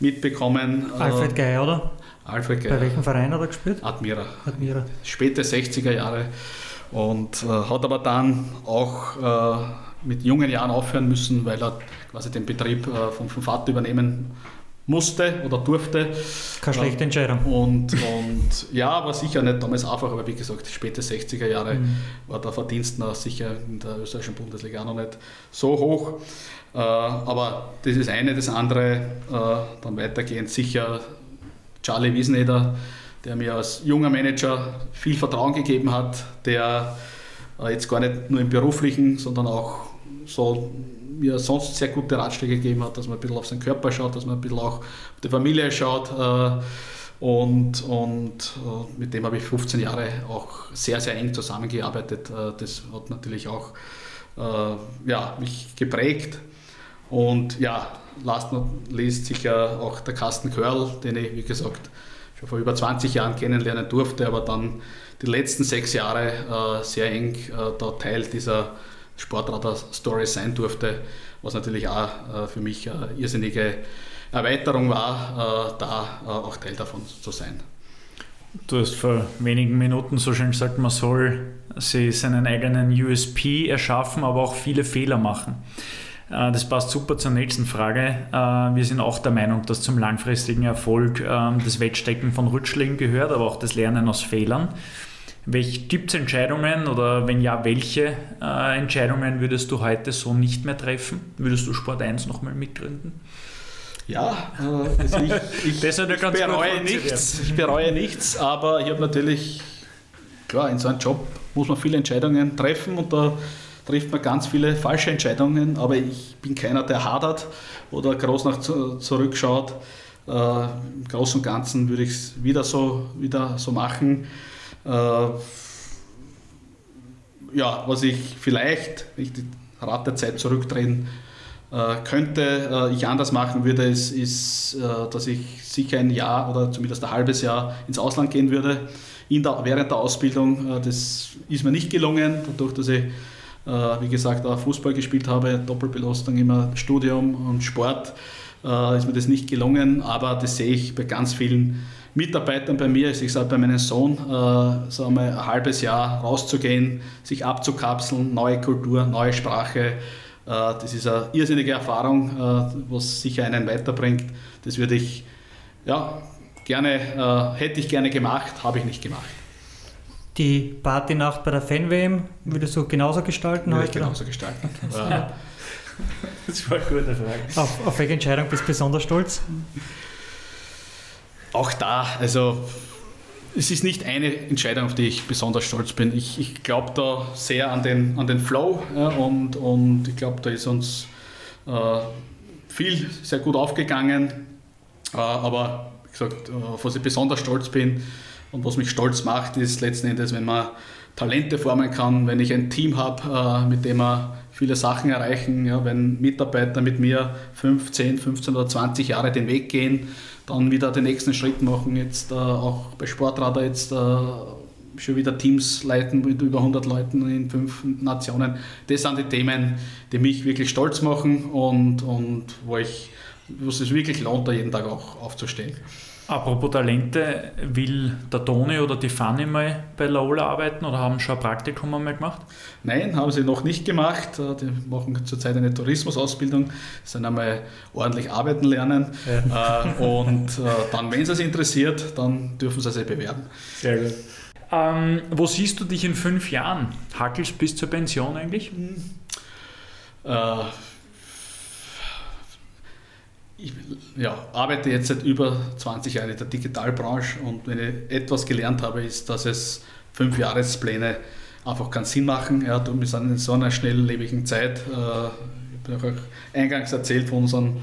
Speaker 4: mitbekommen.
Speaker 3: Alfred Geier, oder?
Speaker 4: Alfred Geier.
Speaker 3: Bei welchem Verein hat er gespielt?
Speaker 4: Admira.
Speaker 3: Admira.
Speaker 4: Späte 60er Jahre. Und äh, hat aber dann auch äh, mit jungen Jahren aufhören müssen, weil er quasi den Betrieb äh, vom, vom Vater übernehmen musste oder durfte.
Speaker 3: Keine schlechte Entscheidung.
Speaker 4: Und, und ja, war sicher nicht damals einfach, aber wie gesagt, späte 60er Jahre mhm. war der Verdienst noch sicher in der österreichischen Bundesliga auch noch nicht so hoch. Äh, aber das ist eine, das andere, äh, dann weitergehend sicher Charlie Wiesneder, der mir als junger Manager viel Vertrauen gegeben hat, der äh, jetzt gar nicht nur im beruflichen, sondern auch so mir sonst sehr gute Ratschläge gegeben hat, dass man ein bisschen auf seinen Körper schaut, dass man ein bisschen auch auf die Familie schaut. Äh, und, und äh, mit dem habe ich 15 Jahre auch sehr, sehr eng zusammengearbeitet. Äh, das hat natürlich auch ja, mich geprägt. Und ja, last not least sicher auch der Carsten Körl, den ich, wie gesagt, vor über 20 Jahren kennenlernen durfte, aber dann die letzten sechs Jahre sehr eng da Teil dieser Sportradar-Story sein durfte, was natürlich auch äh, für mich eine irrsinnige Erweiterung war, äh, da äh, auch Teil davon zu sein.
Speaker 5: Du hast vor wenigen Minuten so schön gesagt, man soll seinen eigenen USP erschaffen, aber auch viele Fehler machen. Das passt super zur nächsten Frage. Wir sind auch der Meinung, dass zum langfristigen Erfolg ähm, das Wettstecken von Rückschlägen gehört, aber auch das Lernen aus Fehlern. Gibt es Entscheidungen oder wenn ja, welche äh, Entscheidungen würdest du heute so nicht mehr treffen? Würdest du Sport 1 nochmal mitgründen?
Speaker 4: Ja, äh, also ich, ich, ich bereue nichts, ich bereue nichts, aber ich habe natürlich, klar, in so einem Job muss man viele Entscheidungen treffen und da trifft man ganz viele falsche Entscheidungen, aber ich bin keiner, der hadert oder groß nach zurückschaut. Äh, Im Großen und Ganzen würde ich es wieder so, wieder so machen. Äh, ja, was ich vielleicht, wenn ich die Rad der Zeit zurückdrehen äh, könnte, äh, ich anders machen würde, ist, ist dass ich sicher ein Jahr oder zumindest ein halbes Jahr ins Ausland gehen würde. Der, während der Ausbildung, das ist mir nicht gelungen, dadurch, dass ich, wie gesagt, auch Fußball gespielt habe, Doppelbelastung immer Studium und Sport, ist mir das nicht gelungen, aber das sehe ich bei ganz vielen Mitarbeitern bei mir, ich sage bei meinem Sohn, äh, so einmal ein halbes Jahr rauszugehen, sich abzukapseln, neue Kultur, neue Sprache. Äh, das ist eine irrsinnige Erfahrung, äh, was sicher einen weiterbringt. Das würde ich, ja, gerne, äh, hätte ich gerne gemacht, habe ich nicht gemacht.
Speaker 3: Die Partynacht bei der Fan-WM würdest du genauso gestalten
Speaker 4: Würde heute? Ich genauso gestalten. ja.
Speaker 3: Das war eine gute Frage. Auf, auf welche Entscheidung bist du besonders stolz?
Speaker 4: auch da, also es ist nicht eine Entscheidung, auf die ich besonders stolz bin. Ich, ich glaube da sehr an den, an den Flow ja, und, und ich glaube, da ist uns äh, viel sehr gut aufgegangen. Äh, aber wie gesagt, äh, auf was ich besonders stolz bin und was mich stolz macht, ist letzten Endes, wenn man Talente formen kann, wenn ich ein Team habe, äh, mit dem wir viele Sachen erreichen, ja, wenn Mitarbeiter mit mir 5, 10, 15 oder 20 Jahre den Weg gehen dann wieder den nächsten Schritt machen, jetzt äh, auch bei Sportradar jetzt äh, schon wieder Teams leiten mit über 100 Leuten in fünf Nationen. Das sind die Themen, die mich wirklich stolz machen und, und wo, ich, wo es sich wirklich lohnt, da jeden Tag auch aufzustehen.
Speaker 5: Apropos Talente, will der Toni oder die Fanny mal bei Laola arbeiten oder haben schon ein Praktikum einmal gemacht?
Speaker 4: Nein, haben sie noch nicht gemacht. Äh, die machen zurzeit eine Tourismusausbildung, sind einmal ordentlich arbeiten lernen. Ja. Äh, und äh, dann, wenn es sie interessiert, dann dürfen sie sich bewerben.
Speaker 5: Sehr gut. Ähm, wo siehst du dich in fünf Jahren? Hackelst bis zur Pension eigentlich?
Speaker 4: Äh, ich ja, arbeite jetzt seit über 20 Jahren in der Digitalbranche und wenn ich etwas gelernt habe, ist, dass es fünf Jahrespläne einfach keinen Sinn machen. Ja, wir sind in so einer schnelllebigen Zeit. Äh, ich habe auch eingangs erzählt von unserem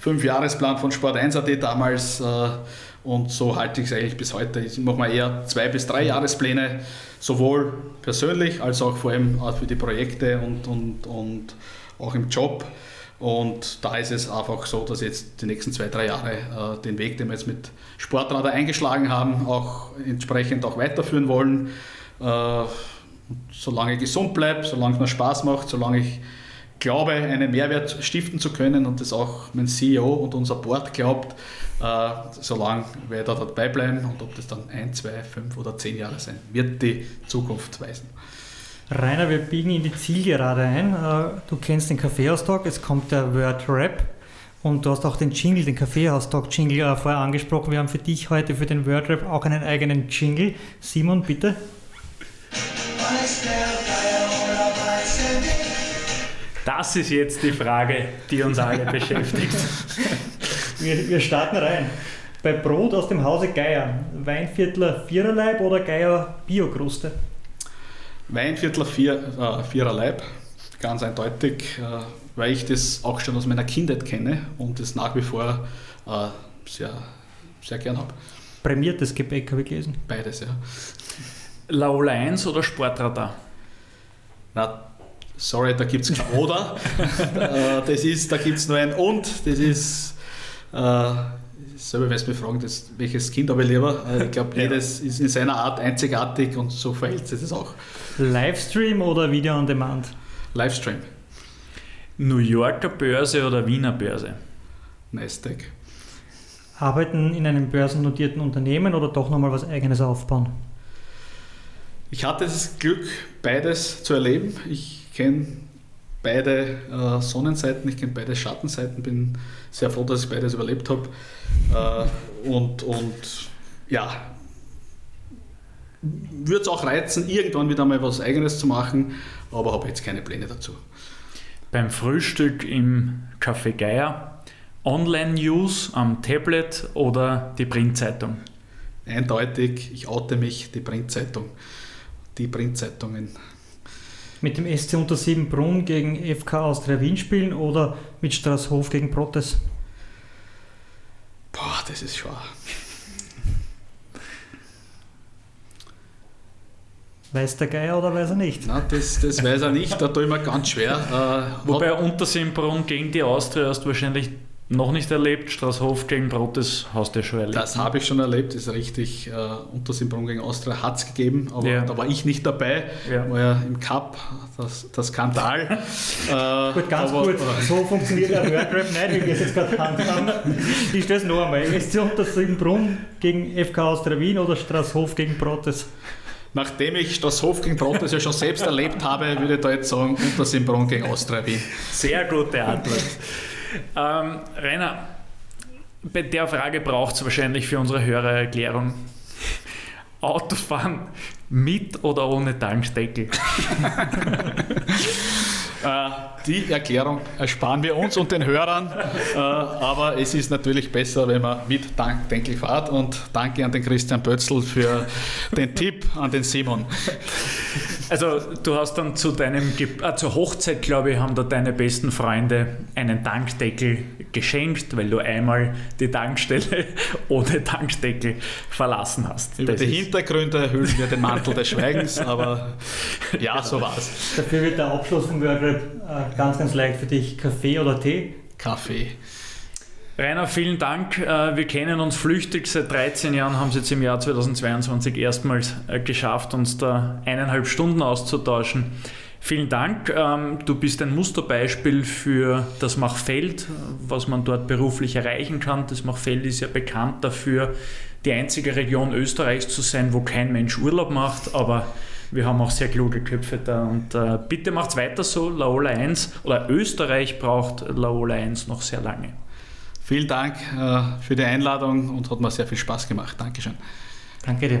Speaker 4: Fünfjahresplan von Sport 1.at damals äh, und so halte ich es eigentlich bis heute. Ich mache mal eher zwei bis drei Jahrespläne, sowohl persönlich als auch vor allem für die Projekte und, und, und auch im Job. Und da ist es einfach so, dass jetzt die nächsten zwei, drei Jahre äh, den Weg, den wir jetzt mit Sportradar eingeschlagen haben, auch entsprechend auch weiterführen wollen. Äh, solange ich gesund bleibe, solange es mir Spaß macht, solange ich glaube, einen Mehrwert stiften zu können und das auch mein CEO und unser Board glaubt, äh, solange werde ich da dabei bleiben und ob das dann ein, zwei, fünf oder zehn Jahre sein, wird die Zukunft weisen.
Speaker 3: Rainer, wir biegen in die Zielgerade ein. Äh, du kennst den Kaffeehaustag, es kommt der Word Rap und du hast auch den Jingle, den Kaffeehaustag-Jingle äh, vorher angesprochen. Wir haben für dich heute für den Word Rap auch einen eigenen Jingle. Simon, bitte.
Speaker 5: Das ist jetzt die Frage, die uns alle beschäftigt.
Speaker 3: Wir, wir starten rein. Bei Brot aus dem Hause Geier, Weinviertler Viererleib oder Geier Biokruste?
Speaker 4: Weinviertler Vier, äh, Viererleib, ganz eindeutig, äh, weil ich das auch schon aus meiner Kindheit kenne und das nach wie vor äh, sehr, sehr gern habe.
Speaker 3: Prämiertes Gebäck habe ich gelesen.
Speaker 4: Beides, ja.
Speaker 5: Laola 1 oder Sportradar?
Speaker 4: Na, sorry, da gibt es kein Oder. Äh, das ist, da gibt es nur ein Und. Das ist, äh, selber weiß mich fragen, das, welches Kind habe ich lieber. Äh, ich glaube, jedes ist in seiner Art einzigartig und so verhält sich das auch.
Speaker 3: Livestream oder Video on Demand?
Speaker 4: Livestream,
Speaker 5: New Yorker Börse oder Wiener Börse?
Speaker 4: Nasdaq.
Speaker 3: Arbeiten in einem börsennotierten Unternehmen oder doch nochmal was eigenes aufbauen?
Speaker 4: Ich hatte das Glück, beides zu erleben. Ich kenne beide äh, Sonnenseiten, ich kenne beide Schattenseiten, bin sehr froh, dass ich beides überlebt habe. Äh, und, und ja, würde es auch reizen, irgendwann wieder mal was Eigenes zu machen, aber habe jetzt keine Pläne dazu.
Speaker 5: Beim Frühstück im Café Geier, Online-News am Tablet oder die Printzeitung?
Speaker 4: Eindeutig, ich oute mich, die Printzeitung. Die Printzeitungen.
Speaker 3: Mit dem SC unter Siebenbrunn gegen FK Austria Wien spielen oder mit Straßhof gegen Protes?
Speaker 4: Boah, das ist schwer.
Speaker 3: Weiß der Geier oder weiß er nicht?
Speaker 4: Na, das, das weiß er nicht, da tue ich mir ganz schwer. Äh,
Speaker 5: Wobei Untersimbrunn gegen die Austria hast du wahrscheinlich noch nicht erlebt. Straßhof gegen Protes hast du ja schon erlebt.
Speaker 4: Das habe ich schon erlebt, ist richtig. Äh, Untersimbrunn gegen Austria hat es gegeben, aber
Speaker 5: Ja.
Speaker 4: da war ich nicht dabei.
Speaker 5: Ja.
Speaker 4: War ja im Cup, das, das Skandal. äh,
Speaker 3: Gut, ganz
Speaker 4: aber,
Speaker 3: kurz, so funktioniert der Wordrap nicht, wie wir es jetzt gerade handhaben. Ich stelle es noch einmal. SC unter Siebenbrunn gegen FK Austria Wien oder Straßhof gegen Protes?
Speaker 4: Nachdem ich das Hof gegen Protes ja schon selbst erlebt habe, würde ich da jetzt sagen, Untersimbrunn gegen Austria Wien.
Speaker 5: Sehr gute Antwort. ähm, Rainer, bei der Frage braucht es wahrscheinlich für unsere Hörer Erklärung. Autofahren mit oder ohne Tankdeckel?
Speaker 4: Äh, die Erklärung ersparen wir uns und den Hörern, äh, aber es ist natürlich besser, wenn man mit Tankdeckel fährt und danke an den Christian Bötzl für den Tipp an den Simon.
Speaker 5: Also du hast dann zu deinem Ge äh, zur Hochzeit, glaube ich, haben da deine besten Freunde einen Tankdeckel geschenkt, weil du einmal die Tankstelle ohne Tankdeckel verlassen hast.
Speaker 4: Über
Speaker 5: Das
Speaker 4: die Hintergründe hüllen wir den Mantel des Schweigens, aber ja, so war's.
Speaker 3: Dafür wird der Abschluss vom Wordrap äh, ganz, ganz leicht für dich. Kaffee oder Tee?
Speaker 4: Kaffee.
Speaker 5: Rainer, vielen Dank. Äh, Wir kennen uns flüchtig. Seit 13 Jahren haben Sie jetzt im Jahr 2022 erstmals äh, geschafft, uns da eineinhalb Stunden auszutauschen. Vielen Dank. Ähm, Du bist ein Musterbeispiel für das Machfeld, was man dort beruflich erreichen kann. Das Machfeld ist ja bekannt dafür, die einzige Region Österreichs zu sein, wo kein Mensch Urlaub macht, aber wir haben auch sehr kluge Köpfe da und äh, bitte macht's weiter so. Laola 1 oder Österreich braucht Laola 1 noch sehr lange.
Speaker 4: Vielen Dank äh, für die Einladung und hat mir sehr viel Spaß gemacht. Dankeschön.
Speaker 3: Danke dir.